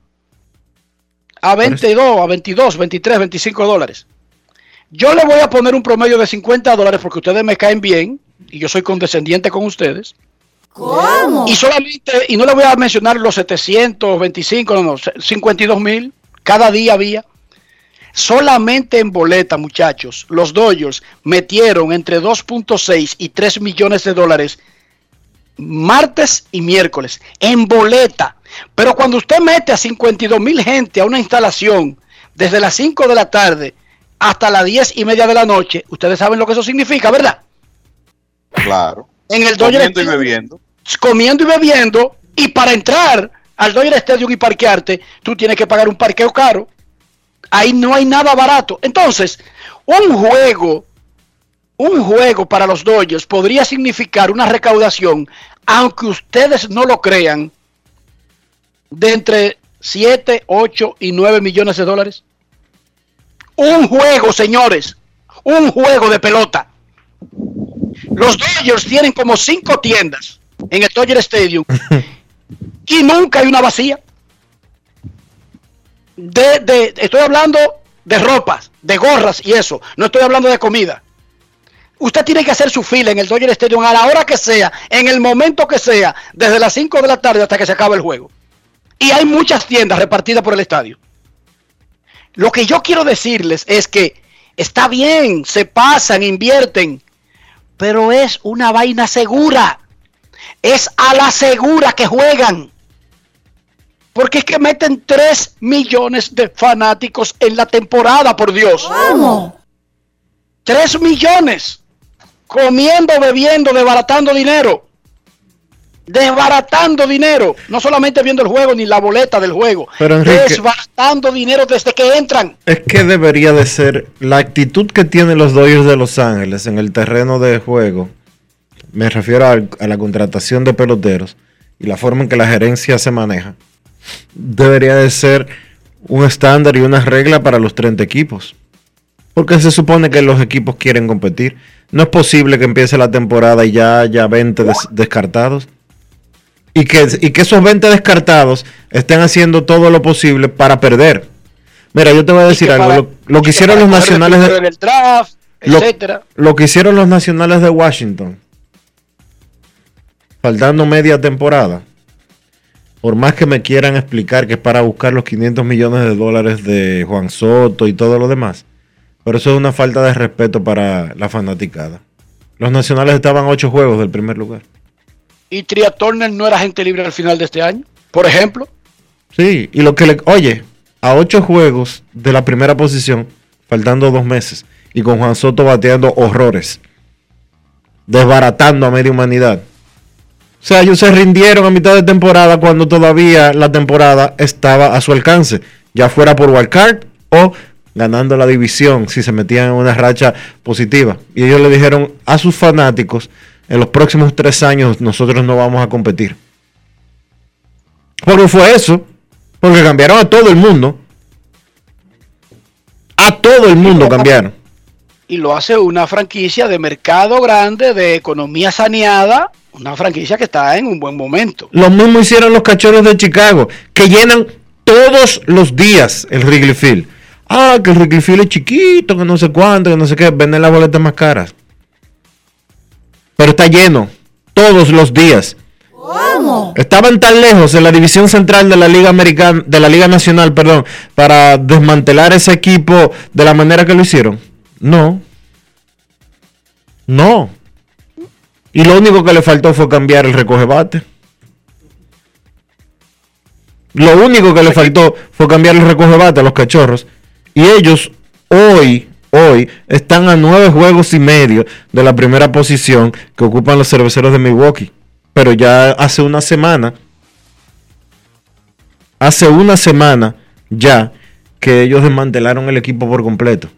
a 22, a 22, 23, 25 dólares. Yo le voy a poner un promedio de 50 dólares porque ustedes me caen bien y yo soy condescendiente con ustedes. ¿Cómo? Y solamente, y no le voy a mencionar los 725, no, no, 52 mil. Cada día había. Solamente en boleta, muchachos, los Dodgers metieron entre 2.6 y 3 millones de dólares martes y miércoles en boleta. Pero cuando usted mete a 52 mil gente a una instalación desde las 5 de la tarde hasta las 10 y media de la noche, ustedes saben lo que eso significa, ¿verdad? Claro. En el Dodger comiendo y bebiendo. Comiendo y bebiendo. Y para entrar al Dodger Stadium y parquearte, tú tienes que pagar un parqueo caro. Ahí no hay nada barato. Entonces, un juego, un juego para los Dodgers podría significar una recaudación, aunque ustedes no lo crean, de entre 7, 8 y 9 millones de dólares. Un juego, señores. Un juego de pelota. Los Dodgers tienen como cinco tiendas en el Dodger Stadium y nunca hay una vacía. De, estoy hablando de ropas, de gorras y eso. No estoy hablando de comida. Usted tiene que hacer su fila en el Dodger Stadium a la hora que sea, en el momento que sea, desde las 5 de la tarde hasta que se acabe el juego. Y hay muchas tiendas repartidas por el estadio. Lo que yo quiero decirles es que está bien, se pasan, invierten, pero es una vaina segura. Es a la segura que juegan. Porque es que meten 3 millones de fanáticos en la temporada, por Dios. ¿Cómo? 3 millones. Comiendo, bebiendo, desbaratando dinero. Desbaratando dinero. No solamente viendo el juego ni la boleta del juego. Pero, Enrique- desbaratando dinero desde que entran. Es que debería de ser la actitud que tienen los Dodgers de Los Ángeles en el terreno de juego. Me refiero al- a, la contratación de peloteros y la forma en que la gerencia se maneja. Debería de ser un estándar y una regla para los 30 equipos. Porque se supone que los equipos quieren competir. No es posible que empiece la temporada y ya haya 20 des- descartados. Y que, y que esos 20 descartados estén haciendo todo lo posible para perder. Mira, yo te voy a decir algo. para- Lo, lo que hicieron los nacionales de, en el draft, lo, lo que hicieron los nacionales de Washington, faltando media temporada, por más que me quieran explicar que es para buscar los 500 millones de dólares de Juan Soto y todo lo demás, pero eso es una falta de respeto para la fanaticada. Los nacionales estaban ocho juegos del primer lugar. Y Tria Turner no era gente libre al final de este año. Por ejemplo, Sí, y lo que le. Oye, a ocho juegos de la primera posición, faltando dos meses, y con Juan Soto bateando horrores, desbaratando a media humanidad. O sea, ellos se rindieron a mitad de temporada cuando todavía la temporada estaba a su alcance, ya fuera por wildcard o ganando la división si se metían en una racha positiva. Y ellos le dijeron a sus fanáticos, en los próximos tres años nosotros no vamos a competir. Porque fue eso. Porque cambiaron a todo el mundo. A todo el mundo cambiaron. y lo hace una franquicia de mercado grande, de economía saneada, una franquicia que está en un buen momento. Lo mismo hicieron los cachorros de Chicago, que llenan todos los días el Wrigley Field. Ah, que el Field es chiquito, que no sé cuánto, que no sé qué, venden las boletas más caras. Pero está lleno todos los días. ¿Cómo? Estaban tan lejos en la división central de la Liga Americana, de la Liga Nacional, perdón, para desmantelar ese equipo de la manera que lo hicieron. No. No. Y lo único que le faltó fue cambiar el recogebate. Lo único que le faltó fue cambiar el recogebate a los cachorros. Y ellos hoy, hoy, están a nueve juegos y medio de la primera posición que ocupan los cerveceros de Milwaukee. Pero ya hace una semana, hace una semana ya que ellos desmantelaron el equipo por completo.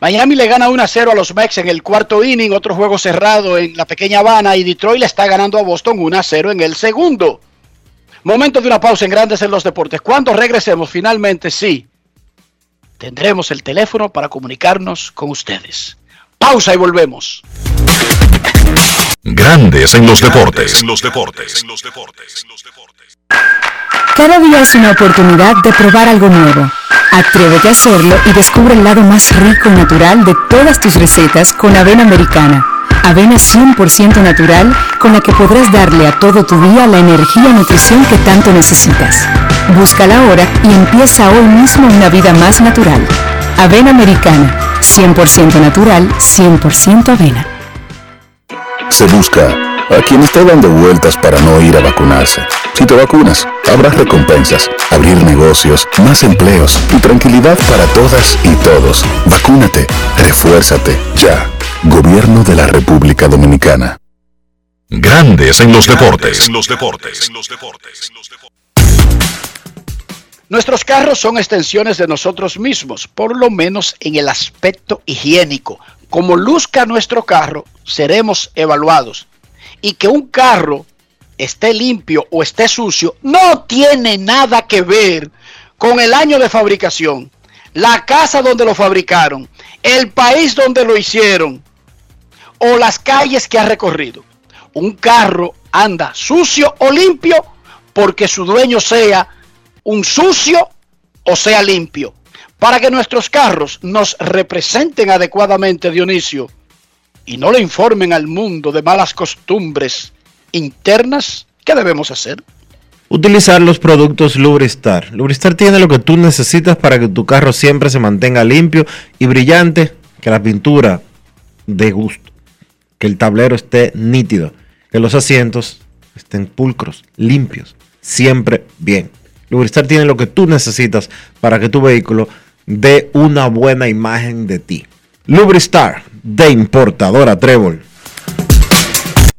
Miami le gana 1 a 0 a los Mex en el cuarto inning, otro juego cerrado en la pequeña Habana y Detroit le está ganando a Boston 1 a 0 en el segundo. Momento de una pausa en Grandes en los Deportes. Cuando regresemos, finalmente sí, tendremos el teléfono para comunicarnos con ustedes. Pausa y volvemos. Grandes en los deportes. En los deportes. En los deportes. Cada día es una oportunidad de probar algo nuevo. Atrévete a hacerlo y descubre el lado más rico y natural de todas tus recetas con avena americana. Avena 100% natural con la que podrás darle a todo tu día la energía y nutrición que tanto necesitas. Búscala ahora y empieza hoy mismo una vida más natural. Avena americana, 100% natural, 100% avena. Se busca a quien está dando vueltas para no ir a vacunarse. Si te vacunas, habrá recompensas, abrir negocios, más empleos y tranquilidad para todas y todos. Vacúnate, refuérzate, ya. Gobierno de la República Dominicana. Grandes en los deportes. En los deportes. En los deportes. Nuestros carros son extensiones de nosotros mismos, por lo menos en el aspecto higiénico. Como luzca nuestro carro, seremos evaluados. Y que un carro esté limpio o esté sucio no tiene nada que ver con el año de fabricación, la casa donde lo fabricaron, el país donde lo hicieron o las calles que ha recorrido. Un carro anda sucio o limpio porque su dueño sea un sucio o sea limpio, para que nuestros carros nos representen adecuadamente, Dionisio, y no le informen al mundo de malas costumbres internas, ¿qué debemos hacer? Utilizar los productos Lubristar. Lubristar tiene lo que tú necesitas para que tu carro siempre se mantenga limpio y brillante, que la pintura de gusto, que el tablero esté nítido, que los asientos estén pulcros, limpios, siempre bien. Lubristar tiene lo que tú necesitas para que tu vehículo dé una buena imagen de ti. Lubristar de importadora Trébol.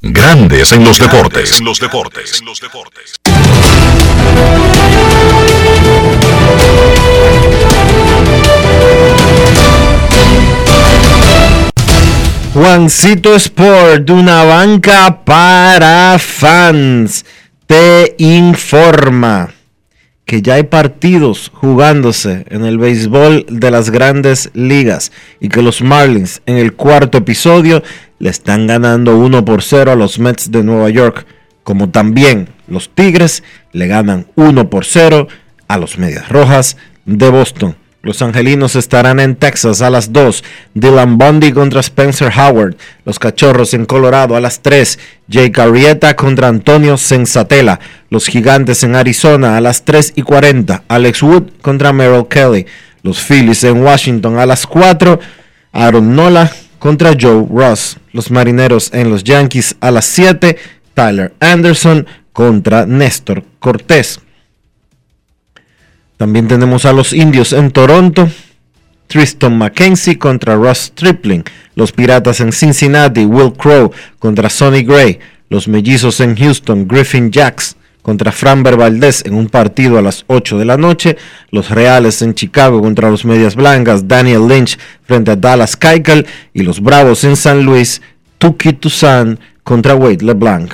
Grandes en los deportes. En los deportes. En los deportes. Juancito Sport, una banca para fans, te informa que ya hay partidos jugándose en el béisbol de las grandes ligas y que los Marlins en el cuarto episodio le están ganando 1 por 0 a los Mets de Nueva York, como también los Tigres le ganan 1 por 0 a los Medias Rojas de Boston. Los angelinos estarán en Texas a las 2. Dylan Bundy contra Spencer Howard. Los cachorros en Colorado a las 3. Jake Arrieta contra Antonio Sensatela. Los gigantes en Arizona a las 3 y 40. Alex Wood contra Merrill Kelly. Los Phillies en Washington a las 4. Aaron Nola contra Joe Ross. Los marineros en los Yankees a las 7. Tyler Anderson contra Néstor Cortés. También tenemos a los indios en Toronto. Tristan McKenzie contra Ross Stripling. Los piratas en Cincinnati. Will Crow contra Sonny Gray. Los mellizos en Houston. Griffin Jacks contra Framber Valdez en un partido a las 8 de la noche. Los Reales en Chicago contra los Medias Blancas. Daniel Lynch frente a Dallas Keuchel. Y los Bravos en San Luis. Tuki Toussaint contra Wade LeBlanc.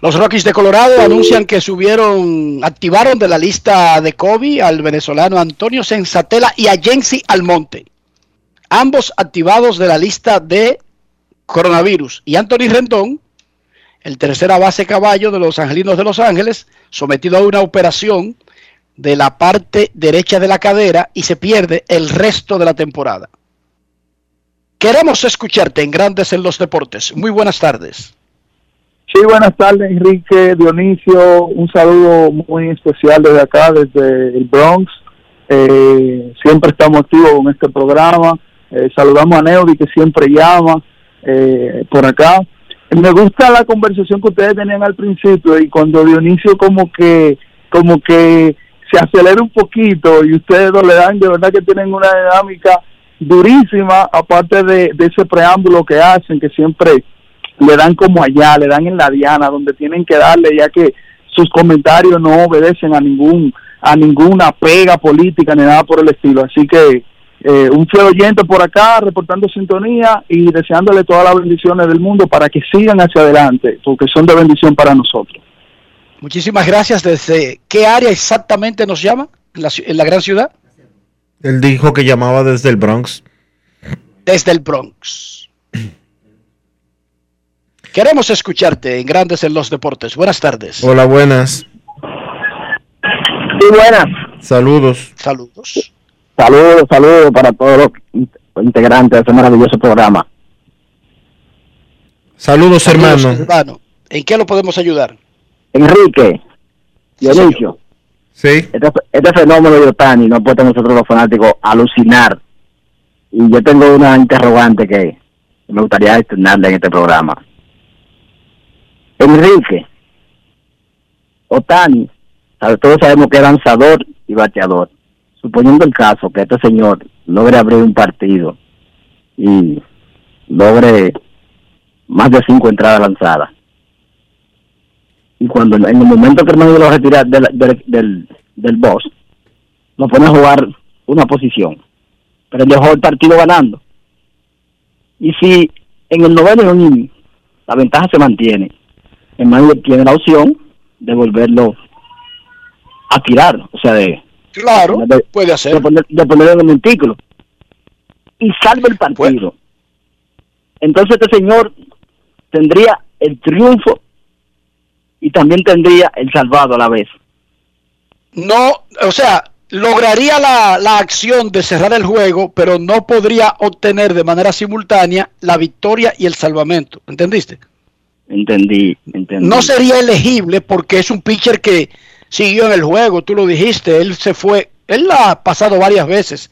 Los Rockies de Colorado anuncian que subieron, activaron de la lista de COVID al venezolano Antonio Sensatela y a Jensi Almonte. Ambos activados de la lista de coronavirus. Y Anthony Rendón, el tercera base caballo de los Angelinos de Los Ángeles, sometido a una operación de la parte derecha de la cadera y se pierde el resto de la temporada. Queremos escucharte en Grandes en los Deportes. Muy buenas tardes. Sí, buenas tardes, Enrique, Dionisio. Un saludo muy especial desde acá, desde el Bronx. Eh, siempre estamos activos con este programa. Eh, saludamos a Neudi, que siempre llama eh, por acá. Me gusta la conversación que ustedes tenían al principio y cuando Dionisio como que como que se acelera un poquito y ustedes no le dan, de verdad que tienen una dinámica durísima, aparte de, de ese preámbulo que hacen, que siempre le dan como allá, le dan en la diana, donde tienen que darle, ya que sus comentarios no obedecen a ningún a ninguna pega política ni nada por el estilo. Así que eh, un fiel oyente por acá, reportando sintonía y deseándole todas las bendiciones del mundo para que sigan hacia adelante, porque son de bendición para nosotros. Muchísimas gracias. ¿Desde qué área exactamente nos llama? ¿En la, en la gran ciudad? Él dijo que llamaba desde el Bronx. Desde el Bronx. Queremos escucharte en Grandes en los Deportes. Buenas tardes. Hola, buenas. Sí, buenas. Saludos. Saludos. Saludos, saludos para todos los integrantes de este maravilloso programa. Saludos, hermano. hermano. ¿En qué lo podemos ayudar? Enrique, Dionisio. Sí. Este, este fenómeno de Otani no puede nosotros los fanáticos alucinar. Y yo tengo una interrogante que me gustaría externarle en este programa. Enrique, Otani, todos sabemos que es lanzador y bateador. Suponiendo el caso que este señor logre abrir un partido y logre más de cinco entradas lanzadas. Y cuando en el momento que hermano lo retira del, del, del, del boss, lo pone a jugar una posición. Pero dejó el partido ganando. Y si en el noveno inning la ventaja se mantiene, el manager tiene la opción de volverlo a tirar, o sea, de, Claro, de, puede hacer. de, poner, de ponerlo en el montículo. Y salve el partido. Entonces este señor tendría el triunfo y también tendría el salvado a la vez. No, o sea, lograría la, la acción de cerrar el juego, pero no podría obtener de manera simultánea la victoria y el salvamento. ¿Entendiste? Entendí, entendí. No sería elegible porque es un pitcher que siguió en el juego, tú lo dijiste, él se fue, él ha pasado varias veces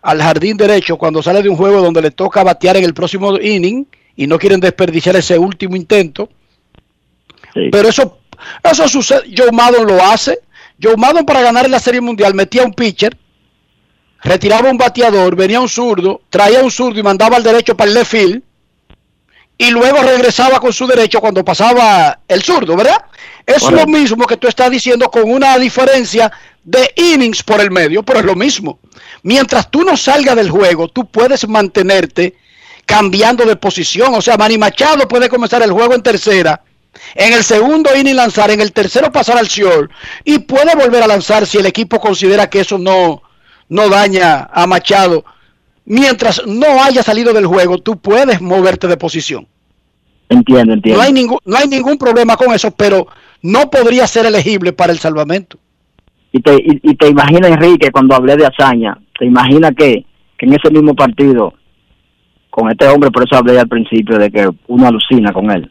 al jardín derecho cuando sale de un juego donde le toca batear en el próximo inning y no quieren desperdiciar ese último intento. Pero eso, eso sucede, Joe Maddon lo hace. Joe Maddon para ganar la Serie Mundial metía un pitcher, retiraba un bateador, venía un zurdo, traía un zurdo y mandaba al derecho para el left field y luego regresaba con su derecho cuando pasaba el zurdo, ¿verdad? Es lo mismo que tú estás diciendo con una diferencia de innings por el medio, pero es lo mismo. Mientras tú no salgas del juego, tú puedes mantenerte cambiando de posición. O sea, Manny Machado puede comenzar el juego en tercera, en el segundo inning lanzar, en el tercero pasar al short y puede volver a lanzar si el equipo considera que eso no, no daña a Machado. Mientras no haya salido del juego, tú puedes moverte de posición. Entiendo, entiendo. No hay, ningún, no hay ningún problema con eso, pero no podría ser elegible para el salvamento. Y te, y, y te imaginas, Enrique, cuando hablé de hazaña, te imaginas que, que en ese mismo partido, con este hombre, por eso hablé al principio de que uno alucina con él,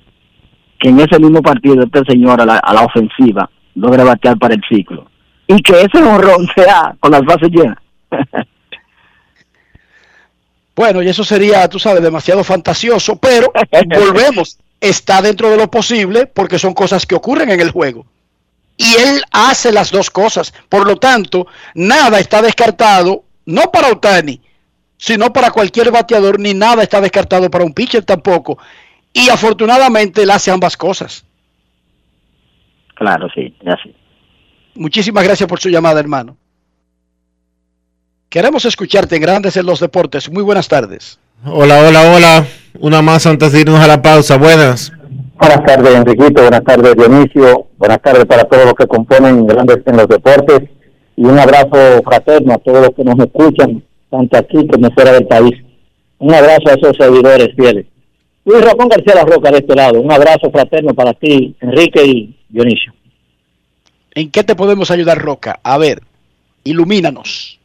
que en ese mismo partido este señor a la, a la ofensiva logra batear para el ciclo. Y que ese honrón sea con las bases llenas. Bueno, y eso sería, tú sabes, demasiado fantasioso, pero volvemos, está dentro de lo posible porque son cosas que ocurren en el juego. Y él hace las dos cosas. Por lo tanto, nada está descartado, no para Otani, sino para cualquier bateador, ni nada está descartado para un pitcher tampoco. Y afortunadamente él hace ambas cosas. Claro, sí, así. Muchísimas gracias por su llamada, hermano. Queremos escucharte en Grandes en los Deportes. Muy buenas tardes. Hola, hola, hola. Una más antes de irnos a la pausa. Buenas. Buenas tardes, Enriquito. Buenas tardes, Dionisio. Buenas tardes para todos los que componen Grandes en los Deportes. Y un abrazo fraterno a todos los que nos escuchan, tanto aquí como fuera del país. Un abrazo a esos seguidores fieles. Luis Ramón García La Roca de este lado. Un abrazo fraterno para ti, Enrique y Dionisio. ¿En qué te podemos ayudar, Roca? A ver, ilumínanos.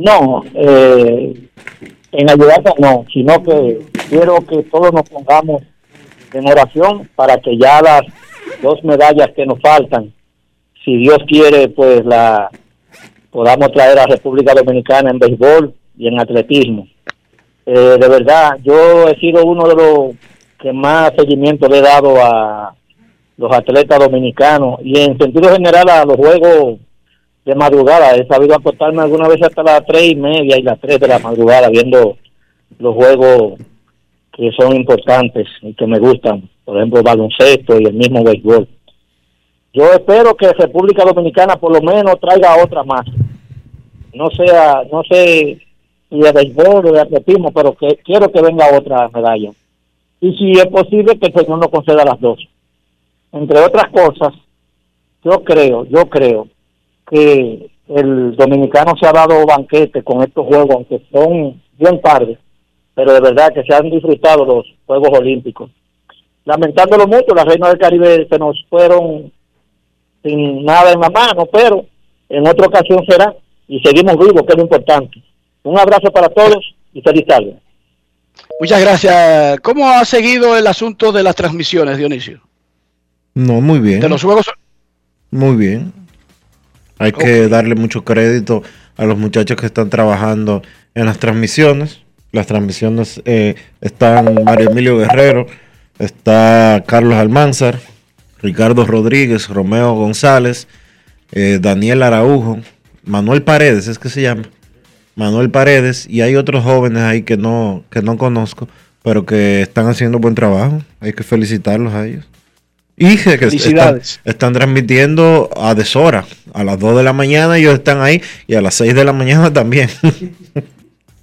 No, eh, en ayudarte no, sino que quiero que todos nos pongamos en oración para que ya las dos medallas que nos faltan, si Dios quiere, pues la podamos traer a República Dominicana en béisbol y en atletismo. Eh, de verdad, yo he sido uno de los que más seguimiento le he dado a los atletas dominicanos y en sentido general a los juegos de madrugada. He sabido acostarme alguna vez hasta las tres y media y las tres de la madrugada viendo los juegos que son importantes y que me gustan, por ejemplo, baloncesto y el mismo béisbol. Yo espero que República Dominicana por lo menos traiga otra más. No sea, no sé si de béisbol o de atletismo, pero que quiero que venga otra medalla. Y si es posible que el Señor nos conceda las dos. Entre otras cosas, yo creo, yo creo que el dominicano se ha dado banquete con estos juegos, aunque son bien tarde, pero de verdad que se han disfrutado los Juegos Olímpicos. Lamentándolo mucho, las reinas del Caribe se nos fueron sin nada en la mano, pero en otra ocasión será y seguimos vivos, que es lo importante. Un abrazo para todos y feliz tarde. Muchas gracias. ¿Cómo ha seguido el asunto de las transmisiones, Dionisio? No, muy bien. De los juegos. Muy bien. Hay que darle mucho crédito a los muchachos que están trabajando en las transmisiones. Las transmisiones eh, están Mario Emilio Guerrero, está Carlos Almanzar, Ricardo Rodríguez, Romeo González, eh, Daniel Araujo, Manuel Paredes, es que se llama. Manuel Paredes, y hay otros jóvenes ahí que no, que no conozco, pero que están haciendo buen trabajo. Hay que felicitarlos a ellos. Y que están, están, transmitiendo a deshora, a las 2 de la mañana ellos están ahí y a las 6 de la mañana también.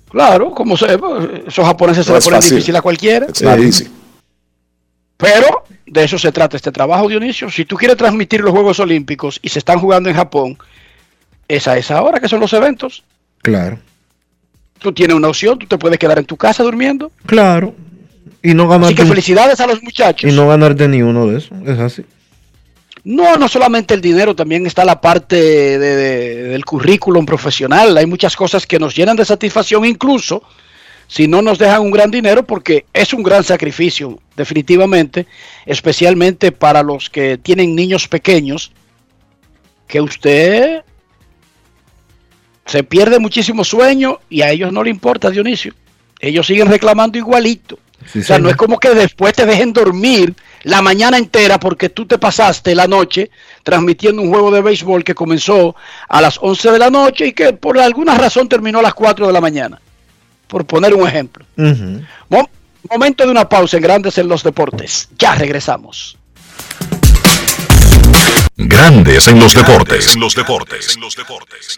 Claro, como se, esos japoneses se le ponen difícil a cualquiera. Pero de eso se trata este trabajo, Dionisio. Si tú quieres transmitir los Juegos Olímpicos y se están jugando en Japón, es a esa hora que son los eventos. Claro. Tú tienes una opción, tú te puedes quedar en tu casa durmiendo. Claro. Y no Así que felicidades a los muchachos. Y no ganarte ni uno de esos, es así. No, no solamente el dinero, también está la parte del currículum profesional. Hay muchas cosas que nos llenan de satisfacción, incluso si no nos dejan un gran dinero, porque es un gran sacrificio, definitivamente, especialmente para los que tienen niños pequeños, que usted se pierde muchísimo sueño y a ellos no le importa, Dionisio. Ellos siguen reclamando igualito. O sea, no es como que después te dejen dormir la mañana entera porque tú te pasaste la noche transmitiendo un juego de béisbol que comenzó a las 11 de la noche y que por alguna razón terminó a las 4 de la mañana. Por poner un ejemplo. momento de una pausa en Grandes en los Deportes. Ya regresamos. Grandes en los deportes. En los deportes. En los deportes.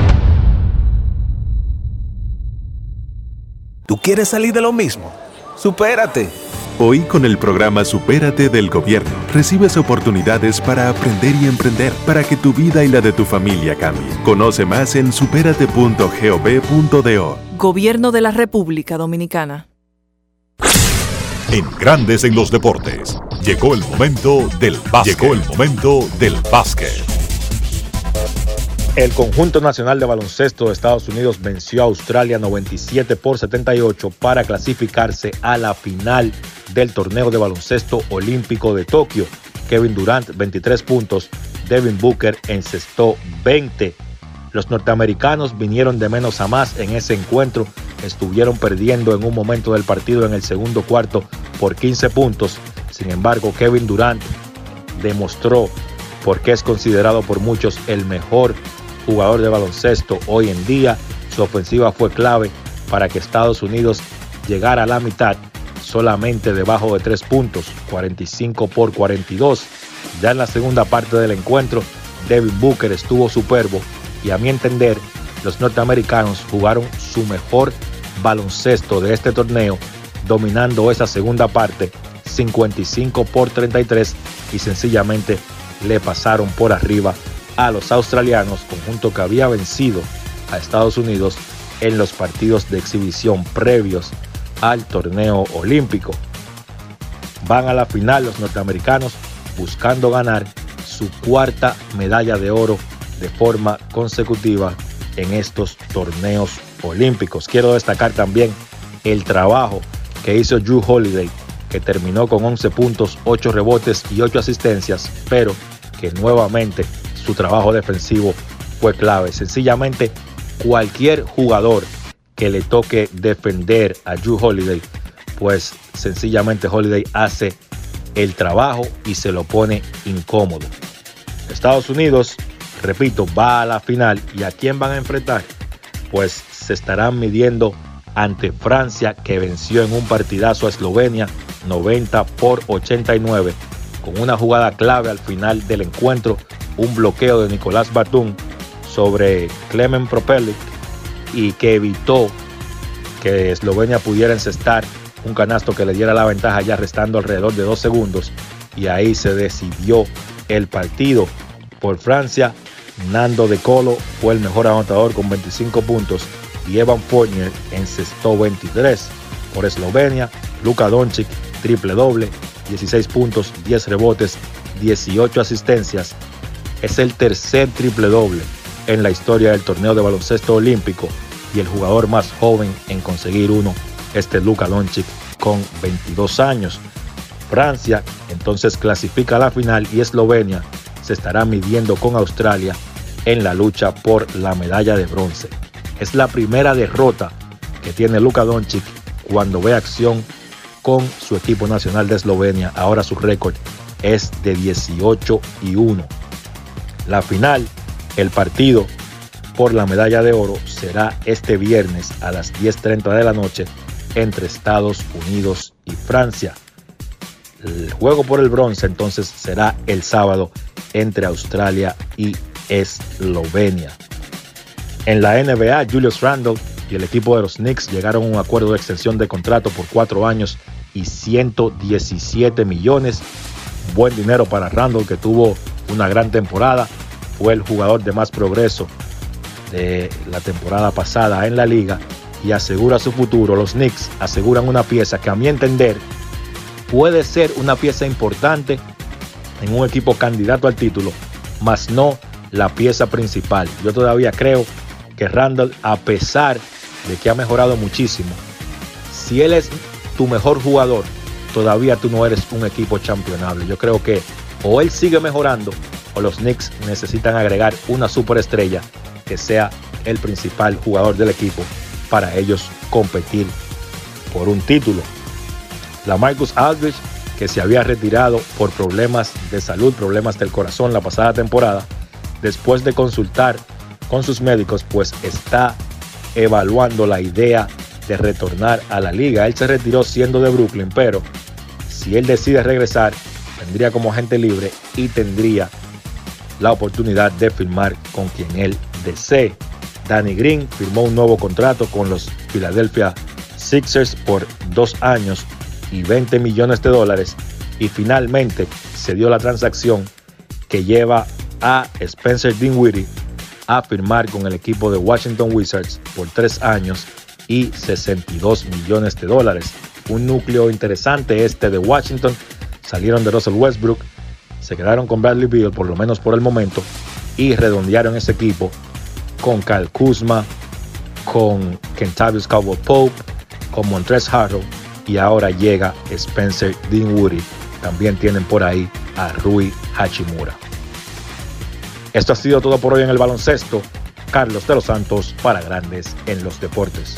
¿Tú quieres salir de lo mismo? ¡Supérate! Hoy con el programa Supérate del Gobierno recibes oportunidades para aprender y emprender para que tu vida y la de tu familia cambien. Conoce más en superate.gov.do. Gobierno de la República Dominicana. En Grandes en los Deportes, llegó el momento del básquet. Llegó el momento del básquet. El conjunto nacional de baloncesto de Estados Unidos venció a Australia 97 por 78 para clasificarse a la final del torneo de baloncesto olímpico de Tokio. Kevin Durant 23 puntos, Devin Booker encestó 20. Los norteamericanos vinieron de menos a más en ese encuentro, estuvieron perdiendo en un momento del partido en el segundo cuarto por 15 puntos. Sin embargo, Kevin Durant demostró por qué es considerado por muchos el mejor jugador de baloncesto hoy en día. Su ofensiva fue clave para que Estados Unidos llegara a la mitad solamente debajo de tres puntos, 45 por 42. Ya en la segunda parte del encuentro, Devin Booker estuvo superbo y a mi entender, los norteamericanos jugaron su mejor baloncesto de este torneo, dominando esa segunda parte 55 por 33 y sencillamente le pasaron por arriba a los australianos, conjunto que había vencido a Estados Unidos en los partidos de exhibición previos al torneo olímpico. van a la final los norteamericanos buscando ganar su cuarta medalla de oro de forma consecutiva en estos torneos olímpicos. Quiero destacar también el trabajo que hizo Drew Holiday, que terminó con 11 puntos, 8 rebotes y 8 asistencias, pero que nuevamente su trabajo defensivo fue clave. Sencillamente cualquier jugador que le toque defender a Drew Holiday, pues sencillamente Holiday hace el trabajo y se lo pone incómodo. Estados Unidos, repito, va a la final y a quién van a enfrentar? Pues se estarán midiendo ante Francia que venció en un partidazo a Eslovenia 90 por 89 con una jugada clave al final del encuentro, un bloqueo de Nicolás Batum sobre Clement Propelic y que evitó que Eslovenia pudiera encestar un canasto que le diera la ventaja ya restando alrededor de dos segundos y ahí se decidió el partido por Francia. Nando De Colo fue el mejor anotador con 25 puntos y Evan Fournier encestó 23. Por Eslovenia, Luka Doncic triple doble, 16 puntos, 10 rebotes, 18 asistencias. Es el tercer triple doble en la historia del torneo de baloncesto olímpico y el jugador más joven en conseguir uno, este Luka Doncic con 22 años. Francia entonces clasifica a la final y Eslovenia se estará midiendo con Australia en la lucha por la medalla de bronce. Es la primera derrota que tiene Luka Doncic cuando ve acción con su equipo nacional de Eslovenia. Ahora su récord es de 18 y 1. La final, el partido por la medalla de oro será este viernes a las 10.30 de la noche entre Estados Unidos y Francia. El juego por el bronce entonces será el sábado entre Australia y Eslovenia. En la NBA, Julius Randle y el equipo de los Knicks llegaron a un acuerdo de extensión de contrato por cuatro años y 117 millones. Buen dinero para Randle que tuvo una gran temporada. Fue el jugador de más progreso de la temporada pasada en la liga y asegura su futuro. Los Knicks aseguran una pieza que a mi entender puede ser una pieza importante en un equipo candidato al título, mas no la pieza principal. Yo todavía creo que Randall, a pesar de que ha mejorado muchísimo, si él es tu mejor jugador, todavía tú no eres un equipo championable. Yo creo que o él sigue mejorando o los Knicks necesitan agregar una superestrella que sea el principal jugador del equipo para ellos competir por un título. La Marcus Aldridge, que se había retirado por problemas de salud, problemas del corazón la pasada temporada, después de consultar con sus médicos, pues está evaluando la idea de retornar a la liga. Él se retiró siendo de Brooklyn, pero si él decide regresar, tendría como agente libre y tendría la oportunidad de firmar con quien él desee. Danny Green firmó un nuevo contrato con los Philadelphia Sixers por dos años y 20 millones de dólares y finalmente se dio la transacción que lleva a Spencer Dinwiddie a firmar con el equipo de Washington Wizards por tres años y 62 millones de dólares. Un núcleo interesante este de Washington. Salieron de Russell Westbrook, se quedaron con Bradley Beal por lo menos por el momento y redondearon ese equipo con Kyle Kuzma, con Kentavious Cowboy Pope, con Montrezl Harrell y ahora llega Spencer Dinwiddie. También tienen por ahí a Rui Hachimura. Esto ha sido todo por hoy en el baloncesto. Carlos de los Santos para Grandes en los Deportes.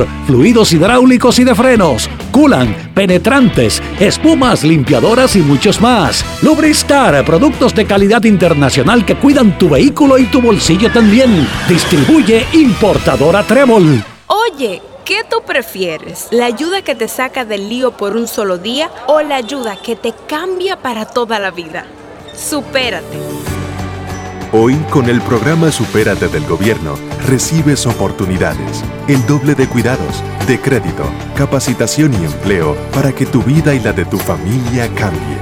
fluidos hidráulicos y de frenos, culan, penetrantes, espumas, limpiadoras y muchos más. Lubristar, productos de calidad internacional que cuidan tu vehículo y tu bolsillo también. Distribuye importadora Trébol. Oye, ¿qué tú prefieres? ¿La ayuda que te saca del lío por un solo día o la ayuda que te cambia para toda la vida? Supérate. Hoy, con el programa Supérate del Gobierno, recibes oportunidades, el doble de cuidados, de crédito, capacitación y empleo para que tu vida y la de tu familia cambie.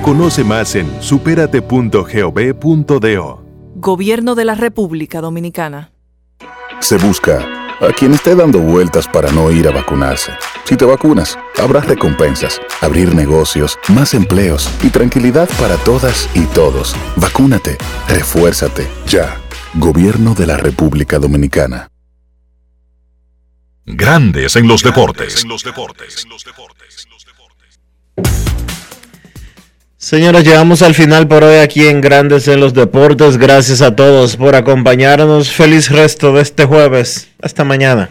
Conoce más en superate.gov.do. Gobierno de la República Dominicana. Se busca a quien esté dando vueltas para no ir a vacunarse. Si te vacunas, habrá recompensas, abrir negocios, más empleos y tranquilidad para todas y todos. Vacúnate, refuérzate, ya. Gobierno de la República Dominicana. Grandes en los deportes. Señores, llegamos al final por hoy aquí en Grandes en los Deportes. Gracias a todos por acompañarnos. Feliz resto de este jueves. Hasta mañana.